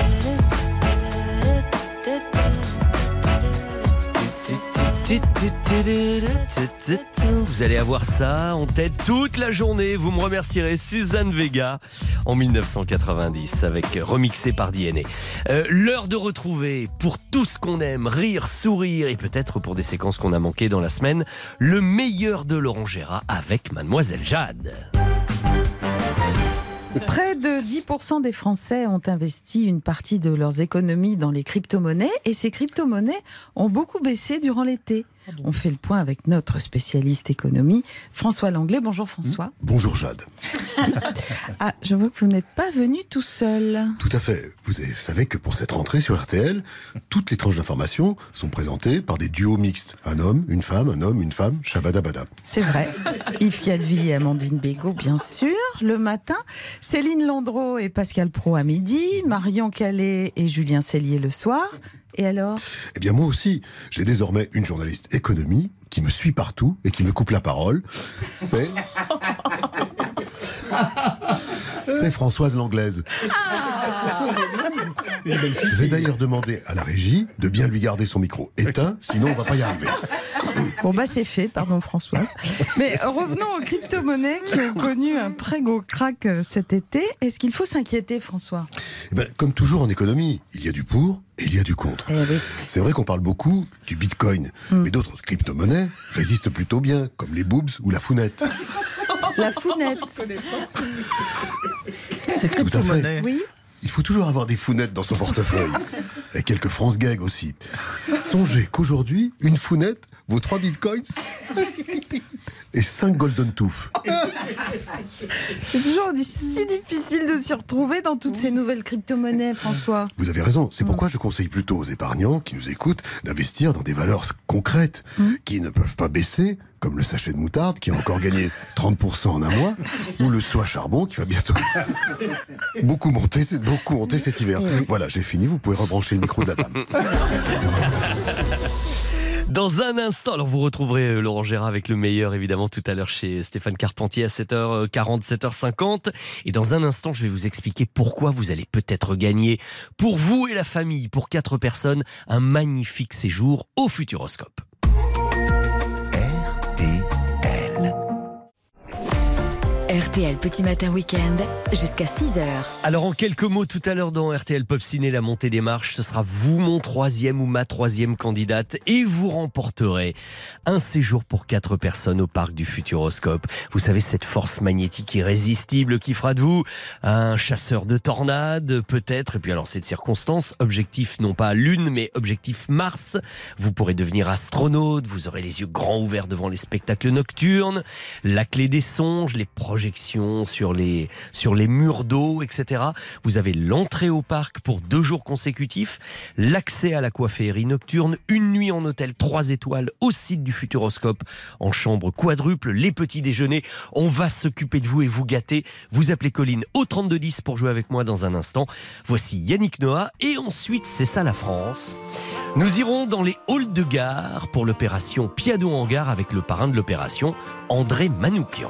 Vous allez avoir ça en tête toute la journée. Vous me remercierez Suzanne Vega en 1990 avec remixé par DNA. Euh, L'heure de retrouver pour tout ce qu'on aime, rire, sourire et peut-être pour des séquences qu'on a manquées dans la semaine, le meilleur de Laurent Gérard avec Mademoiselle Jade. Près de 10% des Français ont investi une partie de leurs économies dans les crypto-monnaies et ces crypto-monnaies ont beaucoup baissé durant l'été. On fait le point avec notre spécialiste économie, François Langlais. Bonjour François. Bonjour Jade. *laughs* Ah, je vois que vous n'êtes pas venu tout seul. Tout à fait. Vous savez que pour cette rentrée sur RTL, toutes les tranches d'information sont présentées par des duos mixtes. Un homme, une femme, un homme, une femme, shabadabada. C'est vrai. *laughs* Yves Calvi et Amandine Bégaud, bien sûr. Le matin, Céline Landreau et Pascal Pro à midi, Marion Calais et Julien Cellier le soir. Et alors? Eh bien moi aussi, j'ai désormais une journaliste économie qui me suit partout et qui me coupe la parole. C'est... *laughs* C'est Françoise Langlaise. Je vais d'ailleurs demander à la régie de bien lui garder son micro éteint, sinon on va pas y arriver. *laughs* Bon bah c'est fait, pardon François. Mais revenons aux crypto-monnaies qui ont connu un très gros crack euh, cet été. Est-ce qu'il faut s'inquiéter François? Eh ben, comme toujours en économie, il y a du pour et il y a du contre. C'est vrai qu'on parle beaucoup du bitcoin, mais d'autres crypto-monnaies résistent plutôt bien, comme les boobs ou la founette. La founette. C'est Tout à fait. Oui. Il faut toujours avoir des founettes dans son portefeuille. Et quelques France Gag aussi. Songez qu'aujourd'hui, une founette vaut 3 bitcoins *laughs* et 5 golden tooth. C'est toujours si difficile de s'y retrouver dans toutes ces nouvelles crypto-monnaies, François. Vous avez raison. C'est pourquoi je conseille plutôt aux épargnants qui nous écoutent d'investir dans des valeurs concrètes qui ne peuvent pas baisser, comme le sachet de moutarde qui a encore gagné 30% en un mois, ou le soie charbon qui va bientôt *laughs* beaucoup monter, c'est beaucoup monter cet hiver. Voilà, j'ai fini. Vous pouvez rebrancher le micro de la dame. *laughs* Dans un instant, alors vous retrouverez euh, Laurent Gérard avec le meilleur évidemment tout à l'heure chez Stéphane Carpentier à 7h40, 7h50. Et dans un instant, je vais vous expliquer pourquoi vous allez peut-être gagner pour vous et la famille, pour quatre personnes, un magnifique séjour au Futuroscope. RTL Petit Matin Week-end jusqu'à 6h. Alors en quelques mots, tout à l'heure dans RTL Pop Ciné, la montée des marches, ce sera vous mon troisième ou ma troisième candidate et vous remporterez un séjour pour quatre personnes au parc du Futuroscope. Vous savez cette force magnétique irrésistible qui fera de vous un chasseur de tornades peut-être. Et puis alors cette circonstance, objectif non pas Lune mais objectif Mars. Vous pourrez devenir astronaute, vous aurez les yeux grands ouverts devant les spectacles nocturnes, la clé des songes, les sur les, sur les murs d'eau, etc. Vous avez l'entrée au parc pour deux jours consécutifs, l'accès à la coifferie nocturne, une nuit en hôtel 3 étoiles au site du Futuroscope en chambre quadruple, les petits déjeuners. On va s'occuper de vous et vous gâter. Vous appelez Colline au 3210 pour jouer avec moi dans un instant. Voici Yannick Noah et ensuite c'est ça la France. Nous irons dans les halls de gare pour l'opération Piado en gare avec le parrain de l'opération, André Manoukian.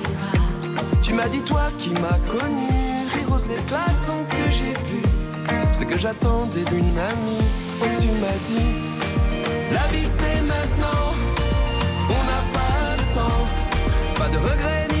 Tu m'as dit toi qui m'as connu, rire aux éclatants que j'ai pu. Ce que j'attendais d'une amie, oh tu m'as dit, la vie c'est maintenant, on n'a pas le temps, pas de regrets ni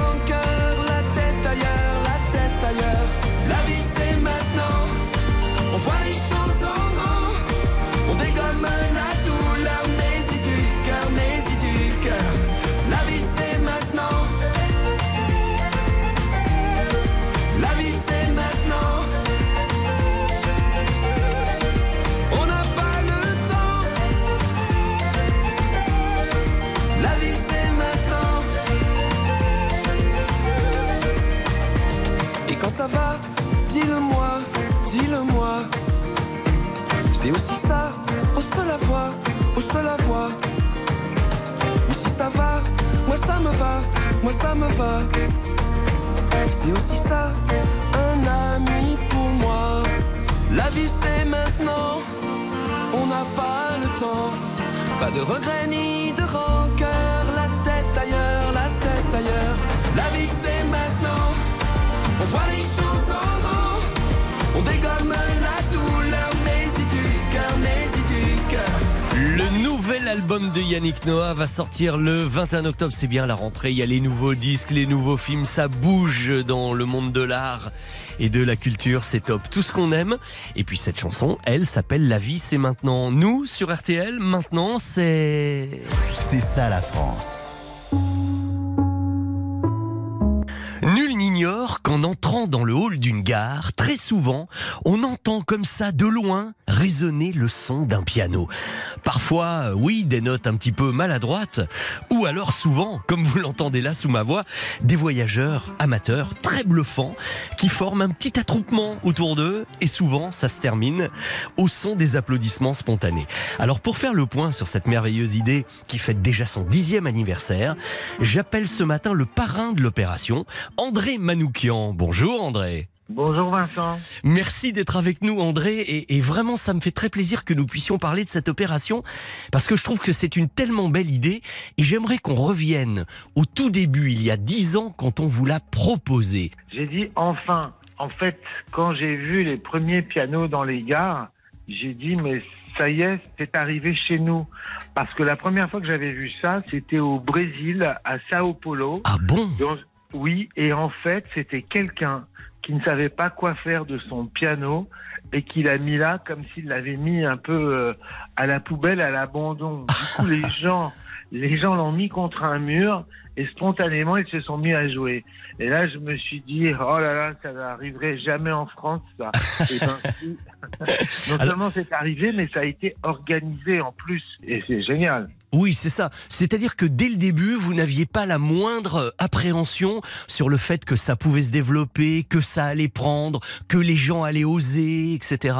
C'est aussi ça, au seul la voix, au seul la voix. Ou si ça va, moi ça me va, moi ça me va. C'est aussi ça, un ami pour moi. La vie c'est maintenant, on n'a pas le temps. Pas de regrets ni de rancœur, l'album de Yannick Noah va sortir le 21 octobre. C'est bien la rentrée. Il y a les nouveaux disques, les nouveaux films. Ça bouge dans le monde de l'art et de la culture. C'est top. Tout ce qu'on aime. Et puis cette chanson, elle s'appelle La vie, c'est maintenant. Nous, sur RTL, maintenant, c'est. C'est ça la France. Nul n'ignore qu'en entrant dans le hall d'une gare, très souvent, on entend comme ça de loin résonner le son d'un piano. Parfois, euh, oui, des notes un petit peu maladroites, ou alors souvent, comme vous l'entendez là sous ma voix, des voyageurs amateurs très bluffants qui forment un petit attroupement autour d'eux, et souvent ça se termine au son des applaudissements spontanés. Alors pour faire le point sur cette merveilleuse idée qui fête déjà son dixième anniversaire, j'appelle ce matin le parrain de l'opération, André Manoukian. Bonjour André. Bonjour Vincent. Merci d'être avec nous André et, et vraiment ça me fait très plaisir que nous puissions parler de cette opération parce que je trouve que c'est une tellement belle idée et j'aimerais qu'on revienne au tout début il y a dix ans quand on vous l'a proposé. J'ai dit enfin. En fait, quand j'ai vu les premiers pianos dans les gares, j'ai dit mais ça y est, c'est arrivé chez nous. Parce que la première fois que j'avais vu ça, c'était au Brésil, à Sao Paulo. Ah bon? Oui, et en fait, c'était quelqu'un qui ne savait pas quoi faire de son piano et qui l'a mis là comme s'il l'avait mis un peu euh, à la poubelle, à l'abandon. Du coup, les *laughs* gens, les gens l'ont mis contre un mur et spontanément, ils se sont mis à jouer. Et là, je me suis dit, oh là là, ça n'arriverait jamais en France, ça. Et ben, *laughs* *laughs* non seulement c'est arrivé, mais ça a été organisé en plus. Et c'est génial. Oui, c'est ça. C'est-à-dire que dès le début, vous n'aviez pas la moindre appréhension sur le fait que ça pouvait se développer, que ça allait prendre, que les gens allaient oser, etc.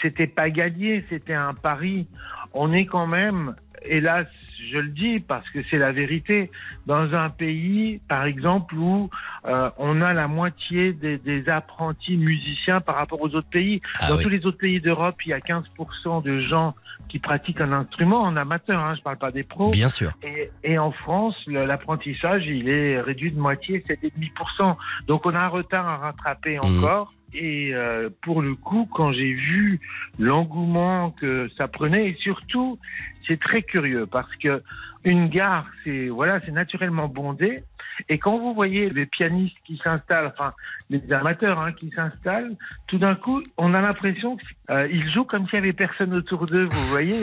C'était pas gagné, c'était un pari. On est quand même, hélas, je le dis parce que c'est la vérité, dans un pays, par exemple, où euh, on a la moitié des, des apprentis musiciens par rapport aux autres pays. Ah dans oui. tous les autres pays d'Europe, il y a 15% de gens qui pratiquent un instrument en amateur, hein, je parle pas des pros. Bien sûr. Et, et en France, l'apprentissage, il est réduit de moitié, 7,5%. Donc on a un retard à rattraper Mhm. encore. Et euh, pour le coup, quand j'ai vu l'engouement que ça prenait, et surtout, c'est très curieux parce que une gare, c'est voilà, c'est naturellement bondé. Et quand vous voyez les pianistes qui s'installent, enfin les amateurs hein, qui s'installent, tout d'un coup, on a l'impression qu'ils jouent comme s'il y avait personne autour d'eux. Vous voyez,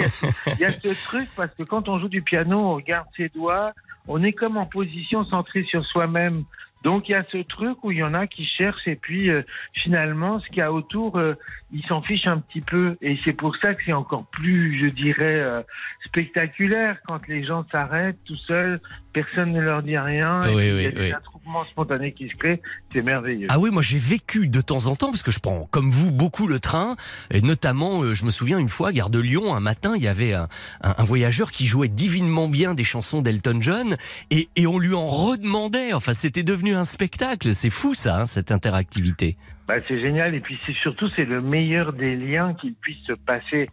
il y a ce truc parce que quand on joue du piano, on regarde ses doigts, on est comme en position centrée sur soi-même. Donc il y a ce truc où il y en a qui cherchent et puis euh, finalement ce qu'il y a autour, euh, ils s'en fichent un petit peu. Et c'est pour ça que c'est encore plus, je dirais, euh, spectaculaire quand les gens s'arrêtent tout seuls, personne ne leur dit rien, et Oui, puis il y oui, a des oui. attroupements spontanés qui se créent, c'est merveilleux. Ah oui, moi j'ai vécu de temps en temps, parce que je prends comme vous beaucoup le train, et notamment, euh, je me souviens une fois, gare de Lyon, un matin, il y avait un, un- un voyageur qui jouait divinement bien des chansons d'Elton John, et, et on lui en redemandait, enfin c'était devenu un spectacle, c'est fou ça, hein, cette interactivité. Bah, c'est génial et puis c'est surtout c'est le meilleur des liens qu'il puisse se passer.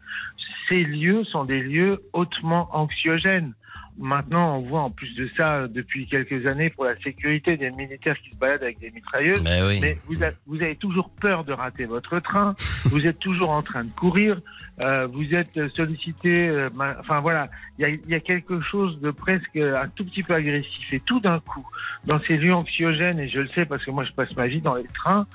Ces lieux sont des lieux hautement anxiogènes. Maintenant, on voit en plus de ça depuis quelques années pour la sécurité des militaires qui se baladent avec des mitrailleuses. Mais oui. Mais vous, a- vous avez toujours peur de rater votre train. *laughs* vous êtes toujours en train de courir. euh, vous êtes sollicité. euh, enfin voilà, il y y a quelque chose de presque un tout petit peu agressif. Et tout d'un coup, dans ces lieux anxiogènes, et je le sais parce que moi je passe ma vie dans les trains,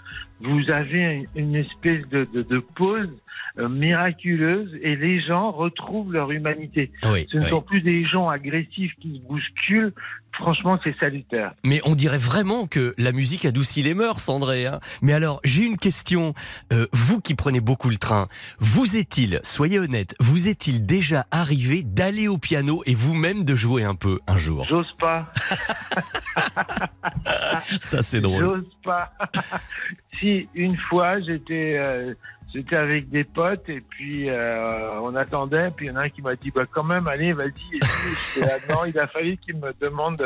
vous avez une, une espèce de, de, de pause miraculeuse et les gens retrouvent leur humanité. Oui, Ce ne oui. sont plus des gens agressifs qui se bousculent. Franchement, c'est salutaire. Mais on dirait vraiment que la musique adoucit les mœurs, André. hein. Mais alors, j'ai une question. Euh, vous qui prenez beaucoup le train, vous est-il, soyez honnête, vous est-il déjà arrivé d'aller au piano et vous-même de jouer un peu un jour? J'ose pas. *laughs* Ça, c'est drôle. J'ose pas. *laughs* si une fois j'étais euh, j'étais avec des potes et puis euh, on attendait puis il y en a un qui m'a dit bah quand même allez vas-y et là, non il a fallu qu'il me demande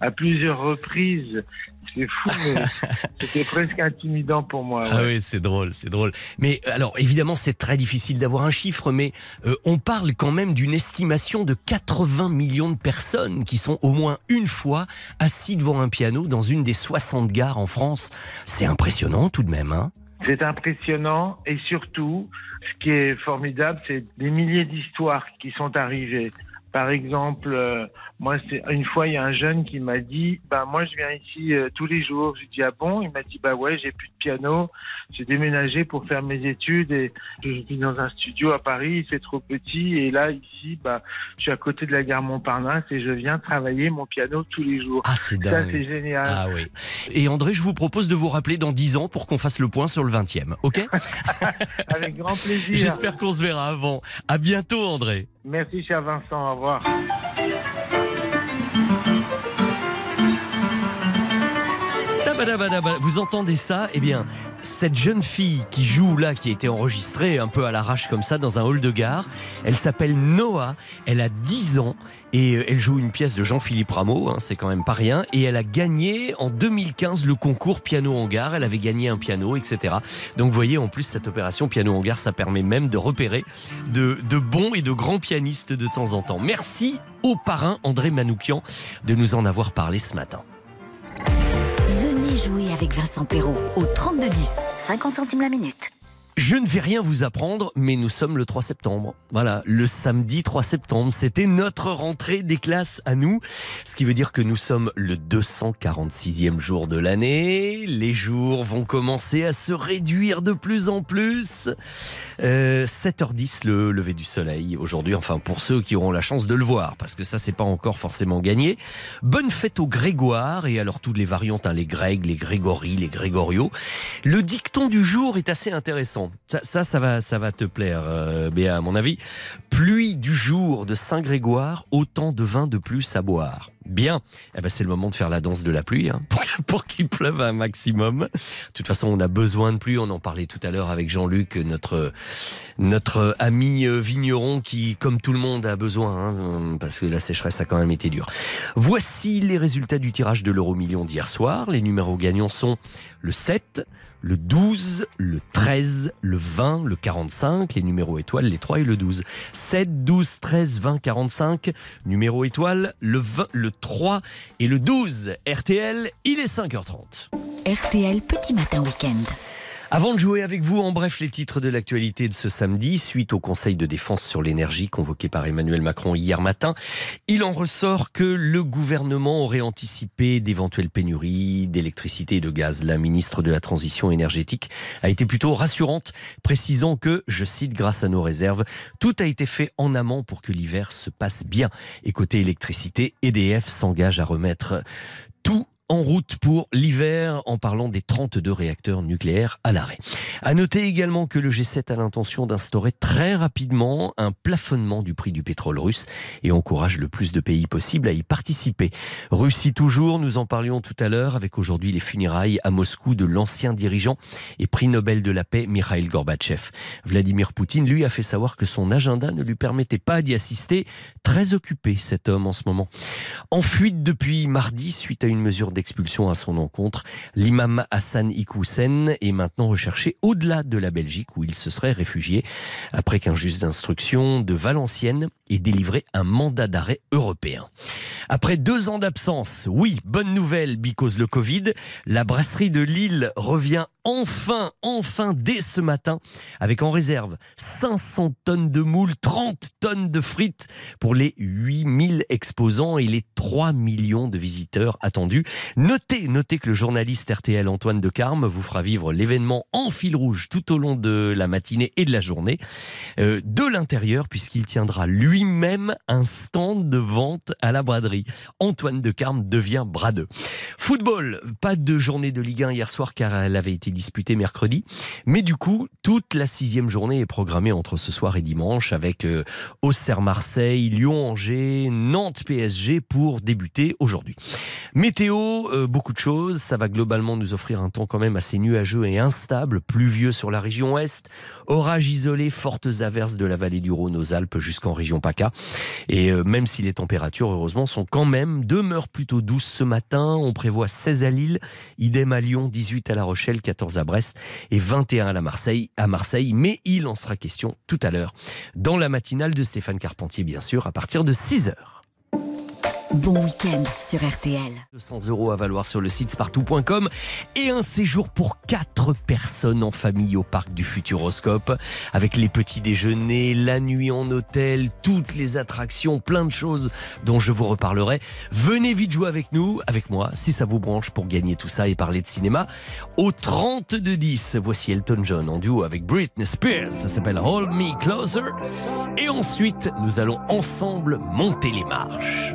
à plusieurs reprises c'est fou mais *laughs* c'était presque intimidant pour moi Ah oui, c'est drôle, c'est drôle. Mais alors, évidemment, c'est très difficile d'avoir un chiffre, mais euh, on parle quand même d'une estimation de 80 millions de personnes qui sont au moins une fois assis devant un piano dans une des 60 gares en France. C'est impressionnant tout de même, hein C'est impressionnant et surtout, ce qui est formidable, c'est des milliers d'histoires qui sont arrivées Par exemple, euh, moi, c'est une fois, il y a un jeune qui m'a dit, bah moi, je viens ici euh, tous les jours. Je lui dis ah bon? Il m'a dit bah ouais, j'ai plus de piano, j'ai déménagé pour faire mes études et je vis dans un studio à Paris. C'est trop petit et là ici, bah je suis à côté de la gare Montparnasse et je viens travailler mon piano tous les jours. Ah, c'est Ça, dingue. c'est génial. Ah oui. Et André, je vous propose de vous rappeler dans 10 ans pour qu'on fasse le point sur le 20e. OK? *laughs* Avec grand plaisir. *laughs* J'espère qu'on se verra avant. À bientôt, André. Merci, cher Vincent. Au revoir. Vous entendez ça? Eh bien, cette jeune fille qui joue là, qui a été enregistrée un peu à l'arrache comme ça dans un hall de gare, elle s'appelle Noah, elle a 10 ans et euh, elle joue une pièce de Jean-Philippe Rameau, hein, c'est quand même pas rien, et elle a gagné en 2015 le concours piano en gare, elle avait gagné un piano, etc. Donc vous voyez, en plus, cette opération piano en gare, ça permet même de repérer de, de bons et de grands pianistes de temps en temps. Merci au parrain André Manoukian de nous en avoir parlé ce matin. Jouer avec Vincent Perrault au 3210. 50 centimes la minute. Je ne vais rien vous apprendre, mais nous sommes le 3 septembre. Voilà, le samedi 3 septembre, c'était notre rentrée des classes à nous, ce qui veut dire que nous sommes le 246e jour de l'année. Les jours vont commencer à se réduire de plus en plus. Euh, 7h10 le lever du soleil aujourd'hui, enfin pour ceux qui auront la chance de le voir, parce que ça c'est pas encore forcément gagné. Bonne fête aux Grégoire et alors toutes les variantes, hein, les Grègues, les Grégory, les Grégorios. Le dicton du jour est assez intéressant. Ça, ça, ça va, ça va te plaire, euh, Béa, à mon avis. Pluie du jour de Saint-Grégoire, autant de vin de plus à boire. Bien, eh ben, c'est le moment de faire la danse de la pluie, hein, *laughs* pour, qu'il pleuve un maximum. De toute façon, on a besoin de pluie. On en parlait tout à l'heure avec Jean-Luc, notre notre ami euh, vigneron, qui, comme tout le monde, a besoin, hein, parce que la sécheresse a quand même été dure. Voici les résultats du tirage de l'euro million d'hier soir. Les numéros gagnants sont le 7, le 12, le 13, le 20, le 45, les numéros étoiles, les 3 et le 12. 7, 12, 13, 20, 45, numéro étoile, le 20, le 3 et le 12. RTL, il est 5h30. RTL Petit Matin Week-end. Avant de jouer avec vous, en bref, les titres de l'actualité de ce samedi, suite au Conseil de défense sur l'énergie convoqué par Emmanuel Macron hier matin, il en ressort que le gouvernement aurait anticipé d'éventuelles pénuries d'électricité et de gaz. La ministre de la Transition énergétique a été plutôt rassurante, précisant que, je cite, grâce à nos réserves, tout a été fait en amont pour que l'hiver se passe bien. Et côté électricité, EDF s'engage à remettre tout en route pour l'hiver en parlant des 32 réacteurs nucléaires à l'arrêt. À noter également que le G7 a l'intention d'instaurer très rapidement un plafonnement du prix du pétrole russe et encourage le plus de pays possible à y participer. Russie toujours, nous en parlions tout à l'heure avec aujourd'hui les funérailles à Moscou de l'ancien dirigeant et prix Nobel de la paix Mikhail Gorbatchev. Vladimir Poutine, lui, a fait savoir que son agenda ne lui permettait pas d'y assister. Très occupé cet homme en ce moment. En fuite depuis mardi suite à une mesure d'expulsion à son encontre, l'imam Hassan Iqoussen est maintenant recherché au-delà de la Belgique où il se serait réfugié après qu'un juge d'instruction de Valenciennes ait délivré un mandat d'arrêt européen. Après deux ans d'absence, oui, bonne nouvelle, because le Covid, la brasserie de Lille revient enfin, enfin, dès ce matin, avec en réserve 500 tonnes de moules, 30 tonnes de frites pour les 8000 exposants et les 3 millions de visiteurs attendus. Notez, notez que le journaliste RTL Antoine de Carme vous fera vivre l'événement en fil rouge tout au long de la matinée et de la journée, euh, de l'intérieur, puisqu'il tiendra lui-même un stand de vente à la braderie. Antoine de Carme devient bradeux. Football, pas de journée de Ligue 1 hier soir car elle avait été disputée mercredi, mais du coup, toute la sixième journée est programmée entre ce soir et dimanche avec euh, Auxerre-Marseille, Lyon-Angers, Nantes-PSG pour débuter aujourd'hui. Météo, euh, beaucoup de choses, ça va globalement nous offrir un temps quand même assez nuageux et instable, pluvieux sur la région ouest, orage isolé, fortes averses de la vallée du Rhône aux Alpes jusqu'en région PACA. Et euh, même si les températures, heureusement, sont quand même, demeurent plutôt douces ce matin, on prévoit 16 à Lille, idem à Lyon, 18 à La Rochelle, 14 à Brest et 21 à, Marseille, à Marseille. Mais il en sera question tout à l'heure dans la matinale de Stéphane Carpentier, bien sûr, à partir de 6 heures. Bon week-end sur RTL. 200 euros à valoir sur le site spartou.com et un séjour pour 4 personnes en famille au parc du Futuroscope avec les petits déjeuners, la nuit en hôtel, toutes les attractions, plein de choses dont je vous reparlerai. Venez vite jouer avec nous, avec moi, si ça vous branche pour gagner tout ça et parler de cinéma. Au 32 10, voici Elton John en duo avec Britney Spears. Ça s'appelle Hold Me Closer. Et ensuite, nous allons ensemble monter les marches.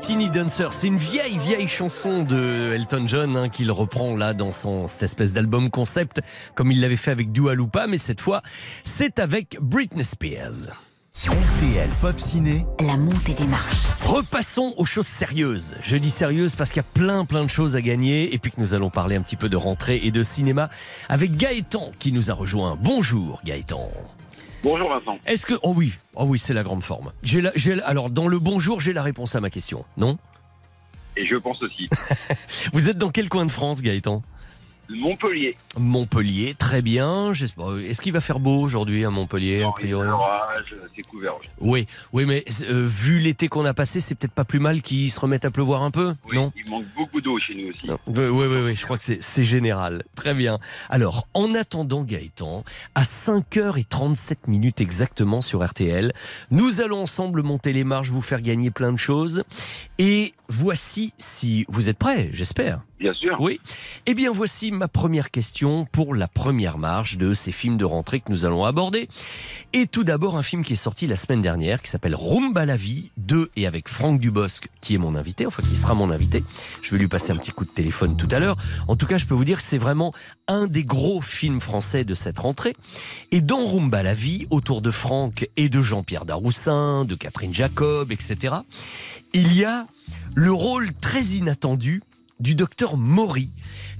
Teeny Dancer. C'est une vieille, vieille chanson de Elton John hein, qu'il reprend là dans son, cette espèce d'album concept, comme il l'avait fait avec Dua Lipa, mais cette fois, c'est avec Britney Spears. RTL Pop Ciné. La montée des marches. Repassons aux choses sérieuses. Je dis sérieuses parce qu'il y a plein plein de choses à gagner et puis que nous allons parler un petit peu de rentrée et de cinéma avec Gaëtan qui nous a rejoint. Bonjour Gaëtan. Bonjour Vincent. Est-ce que oh oui, oh oui, c'est la grande forme. J'ai la- alors dans le bonjour, j'ai la réponse à ma question. Non? Et je pense aussi. *laughs* Vous êtes dans quel coin de France Gaëtan? Montpellier. Montpellier, très bien. Est-ce qu'il va faire beau aujourd'hui à Montpellier a priori L'orage, c'est couvert. oui. Oui, oui, mais euh, vu l'été qu'on a passé, c'est peut-être pas plus mal qu'il se remette à pleuvoir un peu, non Il manque beaucoup d'eau chez nous aussi. Oui, oui, oui, oui, je crois que c'est- c'est général. Très bien. Alors, en attendant Gaëtan, à 5h37 minutes exactement sur RTL, nous allons ensemble monter les marches, vous faire gagner plein de choses. Et voici, si vous êtes prêts, j'espère. Bien sûr. Oui. Eh bien, voici ma première question pour la première marche de ces films de rentrée que nous allons aborder. Et tout d'abord, un film qui est sorti la semaine dernière, qui s'appelle Rumba la vie 2 et avec Franck Dubosc, qui est mon invité, enfin qui sera mon invité. Je vais lui passer un petit coup de téléphone tout à l'heure. En tout cas, je peux vous dire que c'est vraiment un des gros films français de cette rentrée. Et dans Rumba la vie, autour de Franck et de Jean-Pierre Daroussin, de Catherine Jacob, etc., il y a le rôle très inattendu du docteur Maury,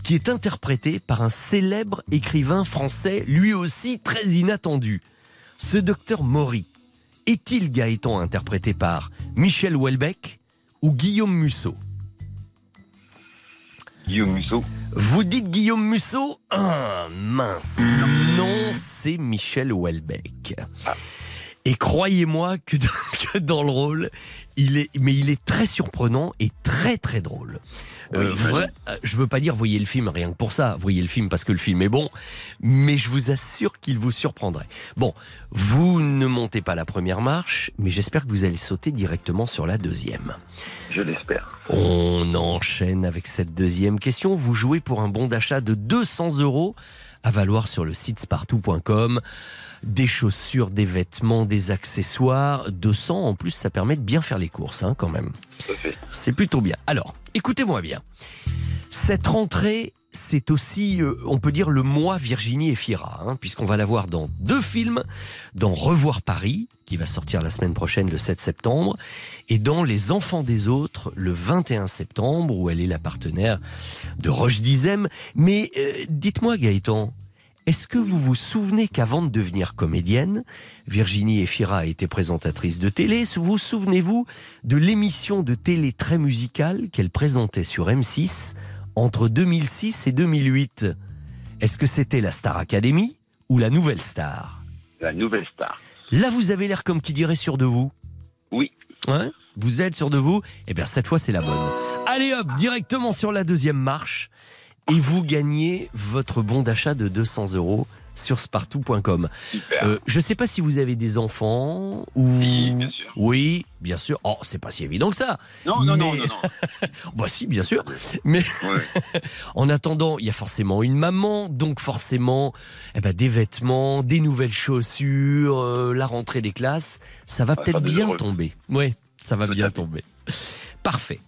qui est interprété par un célèbre écrivain français, lui aussi très inattendu. Ce docteur Maury Est-il Gaëtan interprété par Michel Houellebecq ou Guillaume Musso? Guillaume Musso. Vous dites Guillaume Musso? Ah, mince. Non, c'est Michel Houellebecq. Et croyez-moi que dans, que dans le rôle, il est, mais il est très surprenant et très très drôle. Euh, vrai, euh, je veux pas dire voyez le film rien que pour ça, voyez le film parce que le film est bon, mais je vous assure qu'il vous surprendrait. Bon, vous ne montez pas la première marche, mais j'espère que vous allez sauter directement sur la deuxième. Je l'espère. On enchaîne avec cette deuxième question. Vous jouez pour un bon d'achat de 200 euros à valoir sur le site spartou.com. Des chaussures, des vêtements, des accessoires. 200 en plus, ça permet de bien faire les courses hein, quand même. C'est plutôt bien. Alors, écoutez-moi bien. Cette rentrée, c'est aussi, euh, on peut dire, le mois Virginie et Fira, hein, puisqu'on va la voir dans deux films, dans Revoir Paris, qui va sortir la semaine prochaine, le 7 septembre, et dans Les Enfants des Autres, le 21 septembre, où elle est la partenaire de Roche Dizem. Mais euh, dites-moi, Gaëtan, est-ce que vous vous souvenez qu'avant de devenir comédienne, Virginie Efira a été présentatrice de télé Vous souvenez-vous de l'émission de télé très musicale qu'elle présentait sur M6 entre 2006 et 2008 Est-ce que c'était la Star Academy ou la Nouvelle Star? La nouvelle star. Là, vous avez l'air comme qui dirait sûr de vous. Oui. Ouais Vous êtes sûr de vous Eh bien, cette fois, c'est la bonne. Allez hop, directement sur la deuxième marche. Et vous gagnez votre bon d'achat de 200 euros sur spartou.com. Euh, je ne sais pas si vous avez des enfants ou. Oui, bien sûr. Oui, bien sûr. Oh, c'est pas si évident que ça. Non, non, non, Mais- non, non. *laughs* bah si, bien sûr. Mais *laughs* en attendant, il y a forcément une maman, donc forcément eh ben, des vêtements, des nouvelles chaussures, euh, la rentrée des classes. Ça va Ça peut-être bien tomber. Oui, ça va bien tomber. Parfait.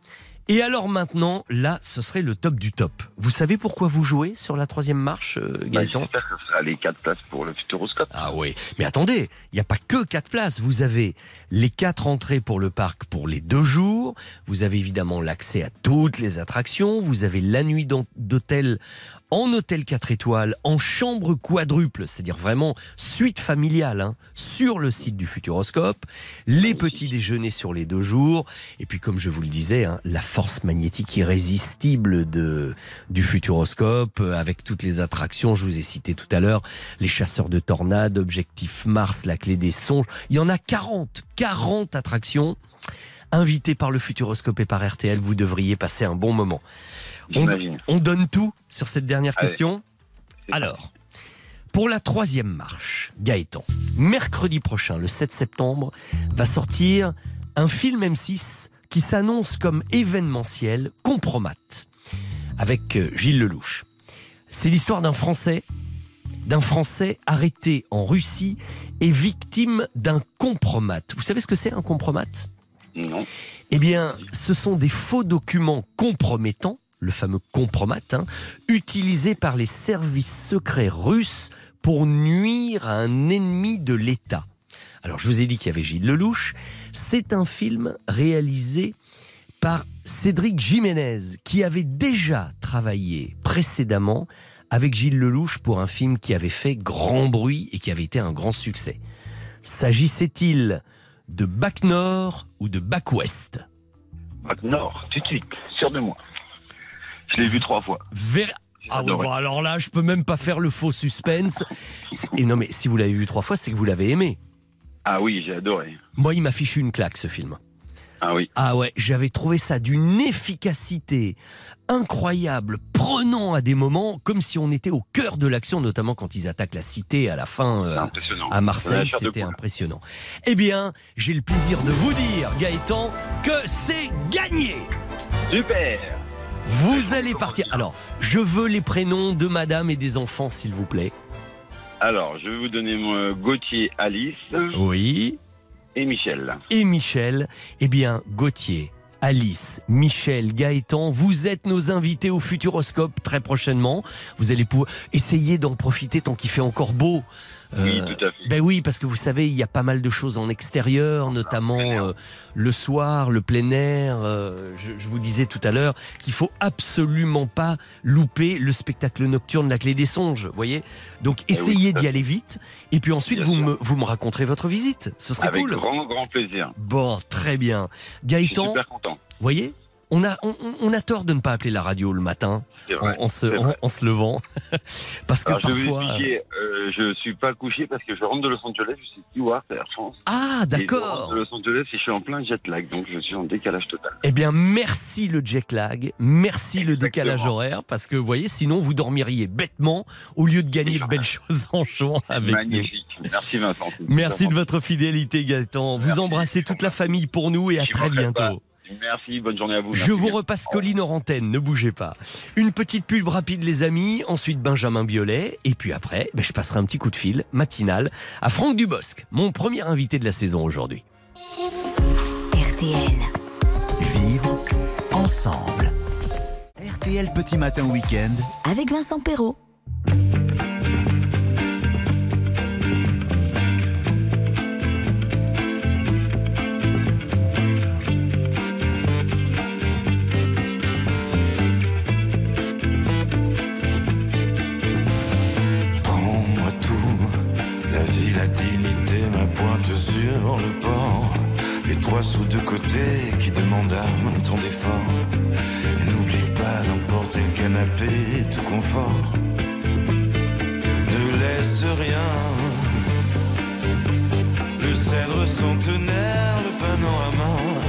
Et alors maintenant, là, ce serait le top du top. Vous savez pourquoi vous jouez sur la troisième marche, euh, Bah, Gaëtan J'espère que ce sera les quatre places pour le Futuroscope. Ah oui, mais attendez, il n'y a pas que quatre places. Vous avez les quatre entrées pour le parc pour les deux jours. Vous avez évidemment l'accès à toutes les attractions. Vous avez la nuit d'hô- d'hôtel en hôtel 4 étoiles, en chambre quadruple, c'est-à-dire vraiment suite familiale, hein, sur le site du Futuroscope. Les petits déjeuners sur les deux jours. Et puis, comme je vous le disais, hein, la force magnétique irrésistible de, du Futuroscope, euh, avec toutes les attractions, je vous ai cité tout à l'heure, les chasseurs de tornades, Objectif Mars, la clé des songes. Il y en a 40, 40 attractions. Invité par le Futuroscope et par RTL, vous devriez passer un bon moment. On, donne tout sur cette dernière Allez. question. Alors, pour la troisième marche, Gaëtan, mercredi prochain, le 7 septembre, va sortir un film M6 qui s'annonce comme événementiel, compromat, avec euh, Gilles Lelouch. C'est l'histoire d'un Français, d'un Français arrêté en Russie et victime d'un compromat. Vous savez ce que c'est un compromat Non. eh bien, ce sont des faux documents compromettants, le fameux compromat, hein, utilisés par les services secrets russes pour nuire à un ennemi de l'État. Alors, je vous ai dit qu'il y avait Gilles Lelouch. C'est un film réalisé par Cédric Jiménez, qui avait déjà travaillé précédemment avec Gilles Lelouch pour un film qui avait fait grand bruit et qui avait été un grand succès. S'agissait-il de Bac Nord ou de Bac Ouest? Bac Nord, tout de suite, sûr de moi. Je l'ai vu trois fois. Ver- Ah ouais, bon, alors là, je peux même pas faire le faux suspense. Et non, mais si vous l'avez vu trois fois, c'est que vous l'avez aimé. Ah oui, j'ai adoré. Moi, il m'a fichu une claque, ce film. Ah oui. Ah ouais, j'avais trouvé ça d'une efficacité incroyable, prenant à des moments comme si on était au cœur de l'action, notamment quand ils attaquent la cité à la fin euh, à Marseille, c'était impressionnant. Eh bien, j'ai le plaisir de vous dire, Gaëtan, que c'est gagné Super Vous allez partir. Alors, je veux les prénoms de madame et des enfants, s'il vous plaît. Alors, je vais vous donner mon Gauthier, Alice Oui. et Michel. et Michel. Eh bien, Gauthier, Alice, Michel, Gaëtan, vous êtes nos invités au Futuroscope très prochainement. Vous allez pouvoir essayer d'en profiter tant qu'il fait encore beau. Oui, tout à fait. Ben oui, parce que vous savez, il y a pas mal de choses en extérieur, notamment euh, le soir, le plein air. euh, je, je vous disais tout à l'heure qu'il faut absolument pas louper le spectacle nocturne La Clé des Songes, vous voyez? Donc Eh oui, essayez d'y aller vite, et puis ensuite Bien vous me, vous me raconterez votre visite. Ce serait Avec cool. grand, grand plaisir. Bon, très bien. Je suis Gaëtan, super content. vous voyez? On a, on, a tort de ne pas appeler la radio le matin vrai, en, en se, c'est en, vrai. en se levant. *laughs* Parce que Alors, parfois. expliquer, euh, je suis pas couché parce que je rentre de Los Angeles, je suis steward à Air France. Ah, Et je d'accord. rentre de Los Angeles et je suis en plein jet lag, donc je suis en décalage total. Eh bien, merci le jet lag, merci le décalage horaire, parce que vous voyez, sinon vous dormiriez bêtement au lieu de gagner de belles *laughs* choses en jouant avec nous. Magnifique. Merci Vincent. Merci de votre fidélité, Gaëtan. Vous embrassez toute la famille pour nous et à très bientôt. Merci, bonne journée à vous. Je vous bien. repasse Colline en antenne, ne bougez pas. Une petite pub rapide, les amis. Ensuite, Benjamin Biolay. Et puis après, ben, je passerai un petit coup de fil matinal à Franck Dubosc, mon premier invité de la saison aujourd'hui. RTL. Vivre ensemble. RTL Petit Matin Week-end. Avec Vincent Perrault. La dignité, ma pointe sur le port. Les trois sous de côté qui demandent un temps d'effort. N'oublie pas d'emporter le canapé, tout confort. Ne laisse rien. Le cèdre centenaire, le panorama.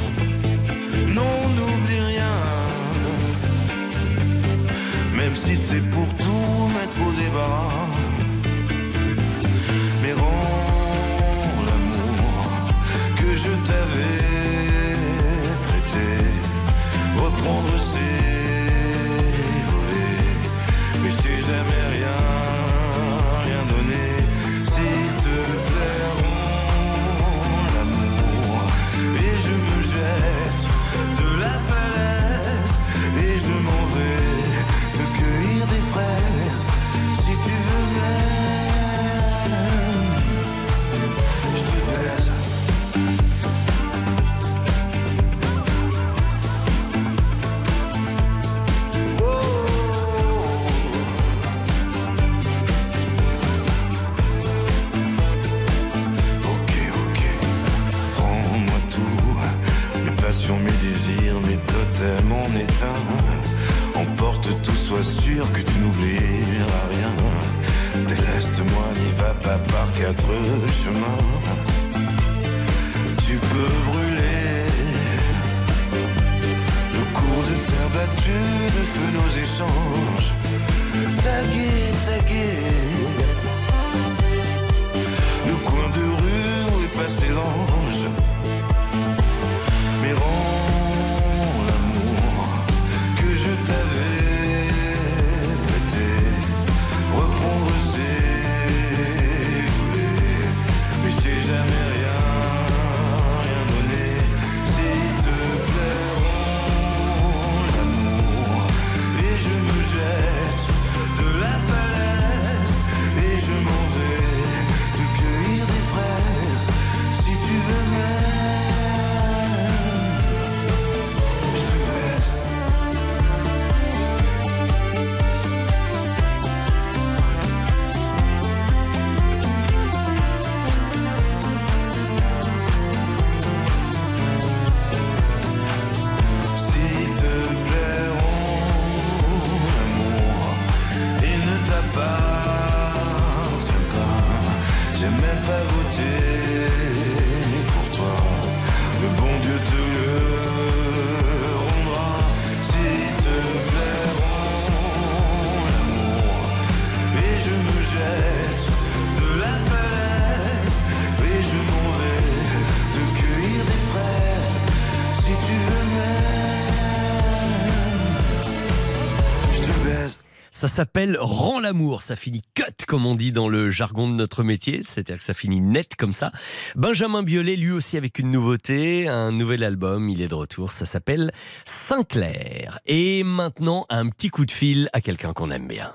Ça s'appelle Rends l'amour. Ça finit cut, comme on dit dans le jargon de notre métier. C'est-à-dire que ça finit net comme ça. Benjamin Biolay, lui aussi avec une nouveauté, un nouvel album. Il est de retour. Ça s'appelle Sinclair. Et maintenant, un petit coup de fil à quelqu'un qu'on aime bien.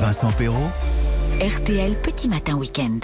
Vincent Perrault, RTL Petit Matin Week-end.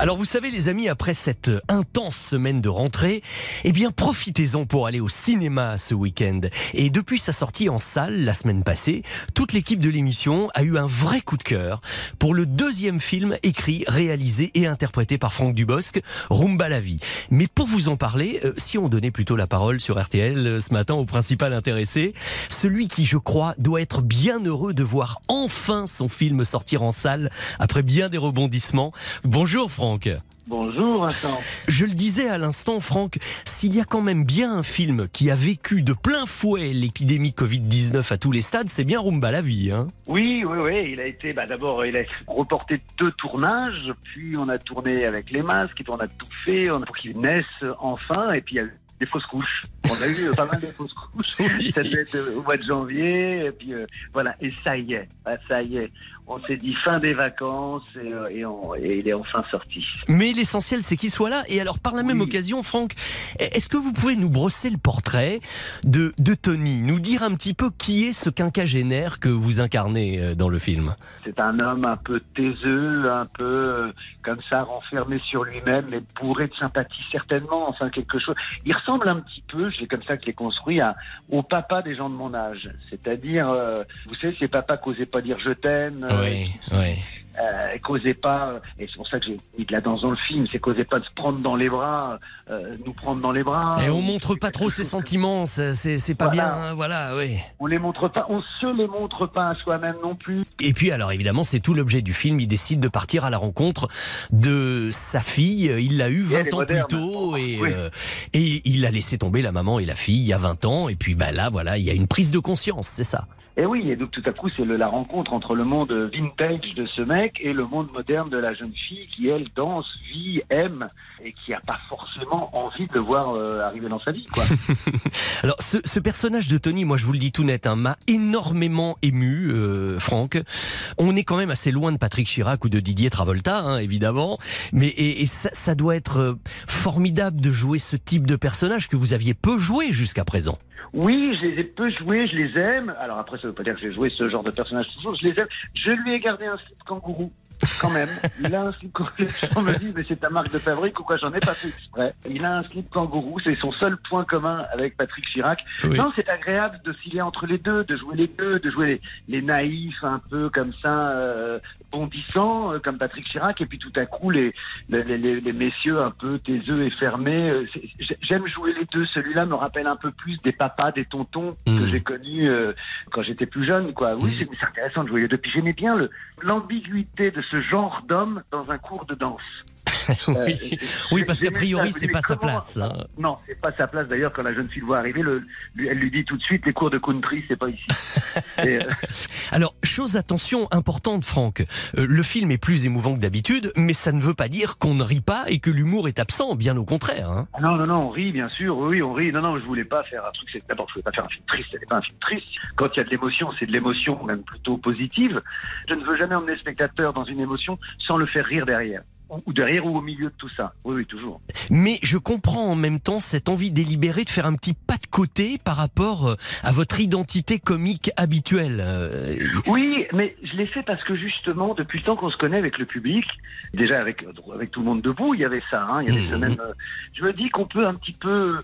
Alors vous savez les amis, après cette intense semaine de rentrée, eh bien profitez-en pour aller au cinéma ce week-end. Et depuis sa sortie en salle la semaine passée, toute l'équipe de l'émission a eu un vrai coup de cœur pour le deuxième film écrit, réalisé et interprété par Franck Dubosc, Rumba la vie. Mais pour vous en parler, euh, si on donnait plutôt la parole sur RTL euh, ce matin au principal intéressé, celui qui je crois doit être bien heureux de voir enfin son film sortir en salle après bien des rebondissements. Bonjour Franck. Bonjour Vincent. Je le disais à l'instant, Franck, s'il y a quand même bien un film qui a vécu de plein fouet l'épidémie Covid-19 à tous les stades, c'est bien Rumba la vie. Hein Oui, oui, oui. Il a été, bah, d'abord, il a reporté deux tournages, puis on a tourné avec les masques, et puis on a tout fait on a- pour qu'ils naissent enfin, et puis il y a eu des fausses couches. On a eu euh, pas mal de fausses couches. *laughs* Ça devait être euh, au mois de janvier, et puis euh, voilà. Et ça y est, Ah, ça y est. On s'est dit fin des vacances, et, euh, et on- et il est enfin sorti. Mais l'essentiel, c'est qu'il soit là. Et alors, par la même occasion, Franck, est-ce que vous pouvez nous brosser le portrait de, de Tony? Nous dire un petit peu qui est ce quinquagénaire que vous incarnez euh, dans le film? C'est un homme un peu taiseux, un peu euh, comme ça, renfermé sur lui-même, mais bourré de sympathie certainement, enfin quelque chose. Il ressemble un petit peu, c'est comme ça que je l'ai construit, à- au papa des gens de mon âge. C'est-à-dire, euh, vous savez, ces papas qui n'osaient pas dire je t'aime, Oui, oui. Euh, pas, et c'est pour ça que j'ai mis de la danse dans le film, c'est qu'osaient pas de se prendre dans les bras, euh, nous prendre dans les bras. Et on montre pas trop ses sentiments, c'est pas Voilà. bien, hein, voilà, oui. On les montre pas, on se les montre pas à soi-même non plus. Et puis alors évidemment c'est tout l'objet du film, il décide de partir à la rencontre de sa fille, il l'a eu Et elle 20 est ans moderne. plus tôt et, Oui. euh, et il a laissé tomber la maman et la fille il y a 20 ans et puis bah là voilà il y a une prise de conscience, c'est ça. Et oui, et donc tout à coup, c'est la rencontre entre le monde vintage de ce mec et le monde moderne de la jeune fille qui, elle, danse, vit, aime et qui n'a pas forcément envie de le voir euh, arriver dans sa vie. Quoi. *laughs* Alors ce, ce personnage de Tony, moi je vous le dis tout net, hein, m'a énormément ému, euh, Franck. On est quand même assez loin de Patrick Chirac ou de Didier Travolta, hein, évidemment, mais et, et ça, ça doit être euh, formidable de jouer ce type de personnage que vous aviez peu joué jusqu'à présent. Oui, je les ai peu joués, je les aime. Alors après, ça veut pas dire que j'ai joué ce genre de personnage toujours, je les aime. Je lui ai gardé un slip kangourou. Quand même, il a un slip gens me disent, mais c'est ta marque de fabrique ou quoi J'en ai pas fait exprès. Il a un slip kangourou, c'est son seul point commun avec Patrick Chirac. Oui. Non, c'est agréable de filer entre les deux, de jouer les deux, de jouer les, les naïfs un peu comme ça, euh, bondissants, euh, comme Patrick Chirac, et puis tout à coup les, les, les- les messieurs un peu taiseux et fermés. euh, J'aime jouer les deux. Celui-là me rappelle un peu plus des papas, des tontons que j'ai connus euh, quand j'étais plus jeune. Quoi. Oui, c'est c'est intéressant de jouer les deux. Puis j'aimais bien l'ambiguïté de ce genre d'homme dans un cours de danse. *laughs* oui. oui, parce qu'a priori c'est pas sa place. hein. Non, c'est pas sa place. D'ailleurs, quand la jeune fille le voit arriver, le- lui- elle lui dit tout de suite les cours de country, c'est pas ici. *laughs* Et, euh, *laughs* Alors, chose attention importante, Franck. Euh, le film est plus émouvant que d'habitude, mais ça ne veut pas dire qu'on ne rit pas et que l'humour est absent, bien au contraire. hein. Ah Non, non, non, on rit, bien sûr, oui, on rit. Non, non, je voulais pas faire un truc, d'abord, je voulais pas faire un film triste, c'était pas un film triste. Quand il y a de l'émotion, c'est de l'émotion, même plutôt positive. Je ne veux jamais emmener le spectateur dans une émotion sans le faire rire derrière. Ou- derrière ou au milieu de tout ça. Oui, oui, toujours. Mais je comprends en même temps cette envie délibérée de faire un petit pas de côté par rapport euh, à votre identité comique habituelle. Euh, Oui, mais je l'ai fait parce que justement, depuis le temps qu'on se connaît avec le public, déjà avec, avec tout le monde debout, il y avait ça, hein, il y avait ce même. euh, je me dis qu'on peut un petit peu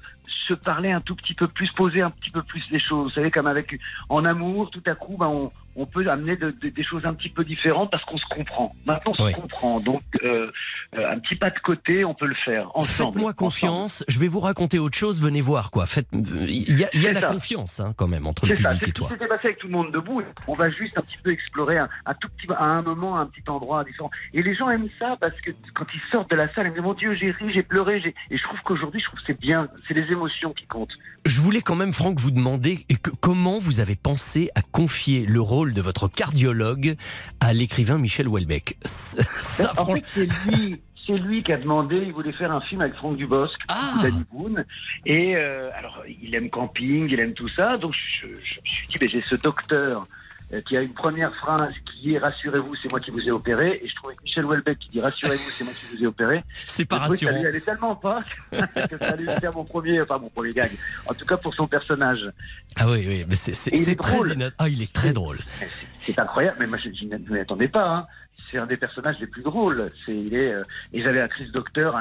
se parler un tout petit peu plus, poser un petit peu plus les choses. Vous savez, comme avec en amour, tout à coup, ben, on, on peut amener de- de- des choses un petit peu différentes parce qu'on se comprend. Maintenant, on se comprend. Donc, euh, euh, un petit pas de côté, on peut le faire ensemble. Faites-moi confiance, je vais vous raconter autre chose, venez voir quoi. Faites, il y a, il y a C'est la ça. confiance hein, quand même entre le C'est ça, public c'est et ce qui toi. s'était passé avec tout le monde debout. On va juste un petit peu explorer un, un tout petit, à un moment, un petit endroit différent. Et les gens aiment ça parce que quand ils sortent de la salle, ils me disent mon Dieu, j'ai ri, j'ai pleuré, et je trouve qu'aujourd'hui, je trouve que c'est bien, c'est les émotions qui comptent. Je voulais quand même, Franck, vous demander que- comment vous avez pensé à confier le rôle de votre cardiologue à l'écrivain Michel Houellebecq. Ça, en fait, c'est lui. C'est lui qui a demandé, il voulait faire un film avec Franck Dubosc, Ah. Boone. Et euh, alors, il aime camping, il aime tout ça. Donc, je, je me suis dit, ben, j'ai ce docteur qui a une première phrase qui est rassurez-vous, c'est moi qui vous ai opéré. Et je trouvais que Michel Houellebecq qui dit rassurez-vous, c'est moi qui vous ai opéré. C'est pas que ça rassurant. lui allait tellement pas *laughs* que ça allait faire mon premier, enfin mon premier gag. En tout cas pour son personnage. Ah oui, oui, mais c'est très drôle. Ah, il est très drôle. C'est incroyable, mais moi je, je ne m'y attendais pas. hein. C'est un des personnages les plus drôles. C'est, il est, euh, et j'avais actrice docteur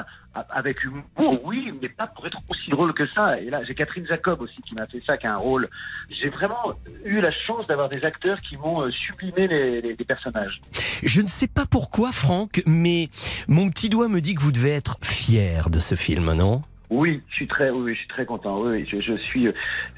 avec humour, oui, mais pas pour être aussi drôle que ça. Et là, j'ai Catherine Jacob aussi qui m'a fait ça, qui a un rôle. J'ai vraiment eu la chance d'avoir des acteurs qui m'ont euh, sublimé les- les personnages. Je ne sais pas pourquoi, Franck, mais mon petit doigt me dit que vous devez être fier de ce film, non? Oui, je suis très, oui, je suis très content. Oui, je suis. euh,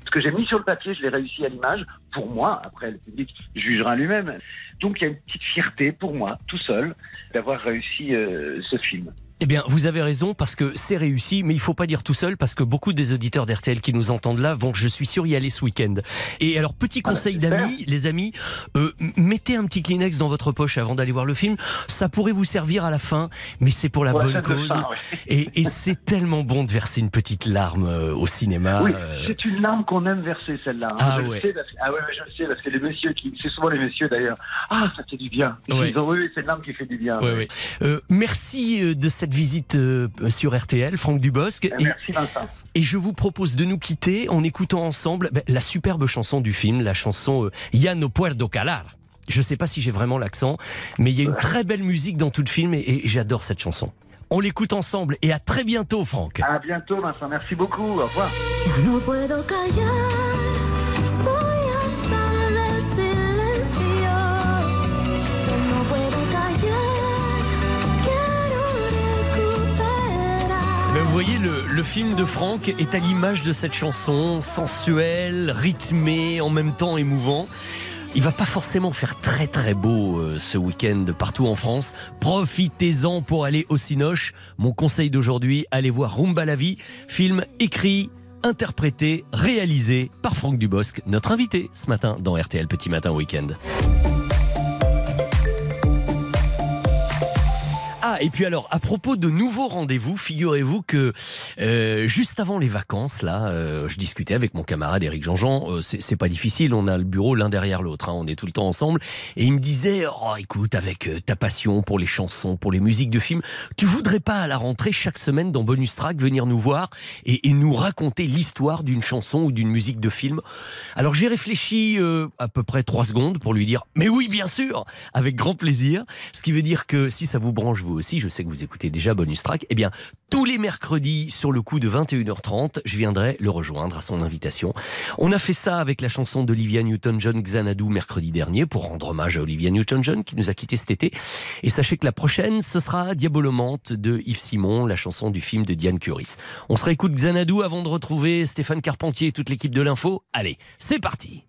Ce que j'ai mis sur le papier, je l'ai réussi à l'image. Pour moi, après le public jugera lui-même. Donc il y a une petite fierté pour moi, tout seul, d'avoir réussi euh, ce film. Eh bien, vous avez raison parce que c'est réussi, mais il faut pas dire tout seul parce que beaucoup des auditeurs d'RTL qui nous entendent là vont, je suis sûr, y aller ce week-end. Et alors, petit conseil d'amis, les amis, euh, mettez un petit Kleenex dans votre poche avant d'aller voir le film. Ça pourrait vous servir à la fin, mais c'est pour la Ouais, bonne cause. faire, ouais. Et, et c'est tellement bon de verser une petite larme euh, au cinéma. Oui, euh, c'est une larme qu'on aime verser celle-là. hein. Ah je le ouais. sais parce que- ah ouais, je le sais parce que les messieurs qui, c'est souvent les messieurs d'ailleurs. Ah, ça fait du bien. Ils disent, oui, c'est une larme qui fait du bien. Merci de cette visite euh, sur RTL, Franck Dubosc. Et, Eh, Merci Vincent. et je vous propose de nous quitter en écoutant ensemble ben, la superbe chanson du film, la chanson euh, Ya no puedo calar. Je ne sais pas si j'ai vraiment l'accent, mais il y a une très belle musique dans tout le film et, et j'adore cette chanson. On l'écoute ensemble et à très bientôt, Franck. À bientôt Vincent, merci beaucoup. Au revoir. Vous voyez, le, film de Franck est à l'image de cette chanson, sensuelle, rythmée, en même temps émouvant. Il va pas forcément faire très très beau euh, ce week-end partout en France. Profitez-en pour aller au Cinoche. Mon conseil d'aujourd'hui, allez voir Rumba la vie, film écrit, interprété, réalisé par Franck Dubosc, notre invité ce matin dans RTL Petit Matin Week-end. Et puis alors, à propos de nouveaux rendez-vous, figurez-vous que euh, juste avant les vacances, là, euh, je discutais avec mon camarade Eric Jean-Jean. euh, c'est pas difficile, on a le bureau l'un derrière l'autre, hein, on est tout le temps ensemble. Et il me disait, oh, écoute, avec euh, ta passion pour les chansons, pour les musiques de films, tu voudrais pas à la rentrée chaque semaine dans Bonus Track venir nous voir et, et nous raconter l'histoire d'une chanson ou d'une musique de film? Alors j'ai réfléchi euh, à peu près trois secondes pour lui dire, mais oui, bien sûr, avec grand plaisir. Ce qui veut dire que si ça vous branche vous aussi, je sais que vous écoutez déjà Bonus Track, eh bien tous les mercredis sur le coup de 21h30, je viendrai le rejoindre à son invitation. On a fait ça avec la chanson d'Olivia Newton-John Xanadu mercredi dernier pour rendre hommage à Olivia Newton-John qui nous a quittés cet été. Et sachez que la prochaine, ce sera Diabolomante de Yves Simon, la chanson du film de Diane Curis. On se réécoute Xanadu avant de retrouver Stéphane Carpentier et toute l'équipe de l'info. Allez, c'est parti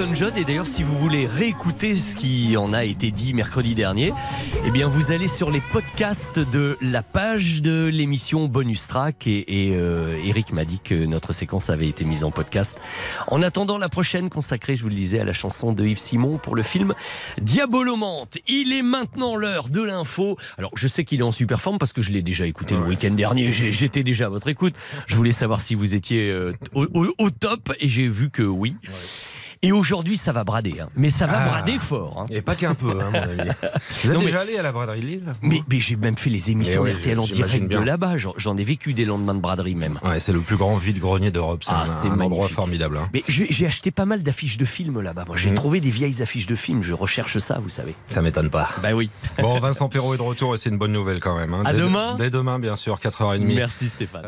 Et d'ailleurs, si vous voulez réécouter ce qui en a été dit mercredi dernier, eh bien, vous allez sur les podcasts de la page de l'émission Bonus Track. Et, et, euh, Eric m'a dit que notre séquence avait été mise en podcast. En attendant la prochaine consacrée, je vous le disais, à la chanson de Yves Simon pour le film Diabolomante. Il est maintenant l'heure de l'info. Alors, je sais qu'il est en super forme parce que je l'ai déjà écouté le week-end dernier. J'étais déjà à votre écoute. Je voulais savoir si vous étiez euh, au, au- au top et j'ai vu que oui. Et aujourd'hui, ça va brader, hein. mais ça va Ah. brader fort. hein. Et pas qu'un peu, hein, mon ami. *laughs* Vous êtes Non, mais- déjà allé à la braderie Lille Mais, mais j'ai même fait les émissions Eh oui, RTL en direct de là-bas. J'en- ai vécu des lendemains de braderie même. Ouais, c'est le plus grand vide-grenier d'Europe. C'est Ah, un, endroit formidable. hein. Mais j'ai acheté pas mal d'affiches de films là-bas. Moi, j'ai Mhm. trouvé des vieilles affiches de films. Je recherche ça, vous savez. Ça m'étonne pas. Bah oui. Bon, Vincent Perrault est de retour et c'est une bonne nouvelle quand même. hein. À Dès- demain. Dès demain, bien sûr, 4h30. Merci Stéphane.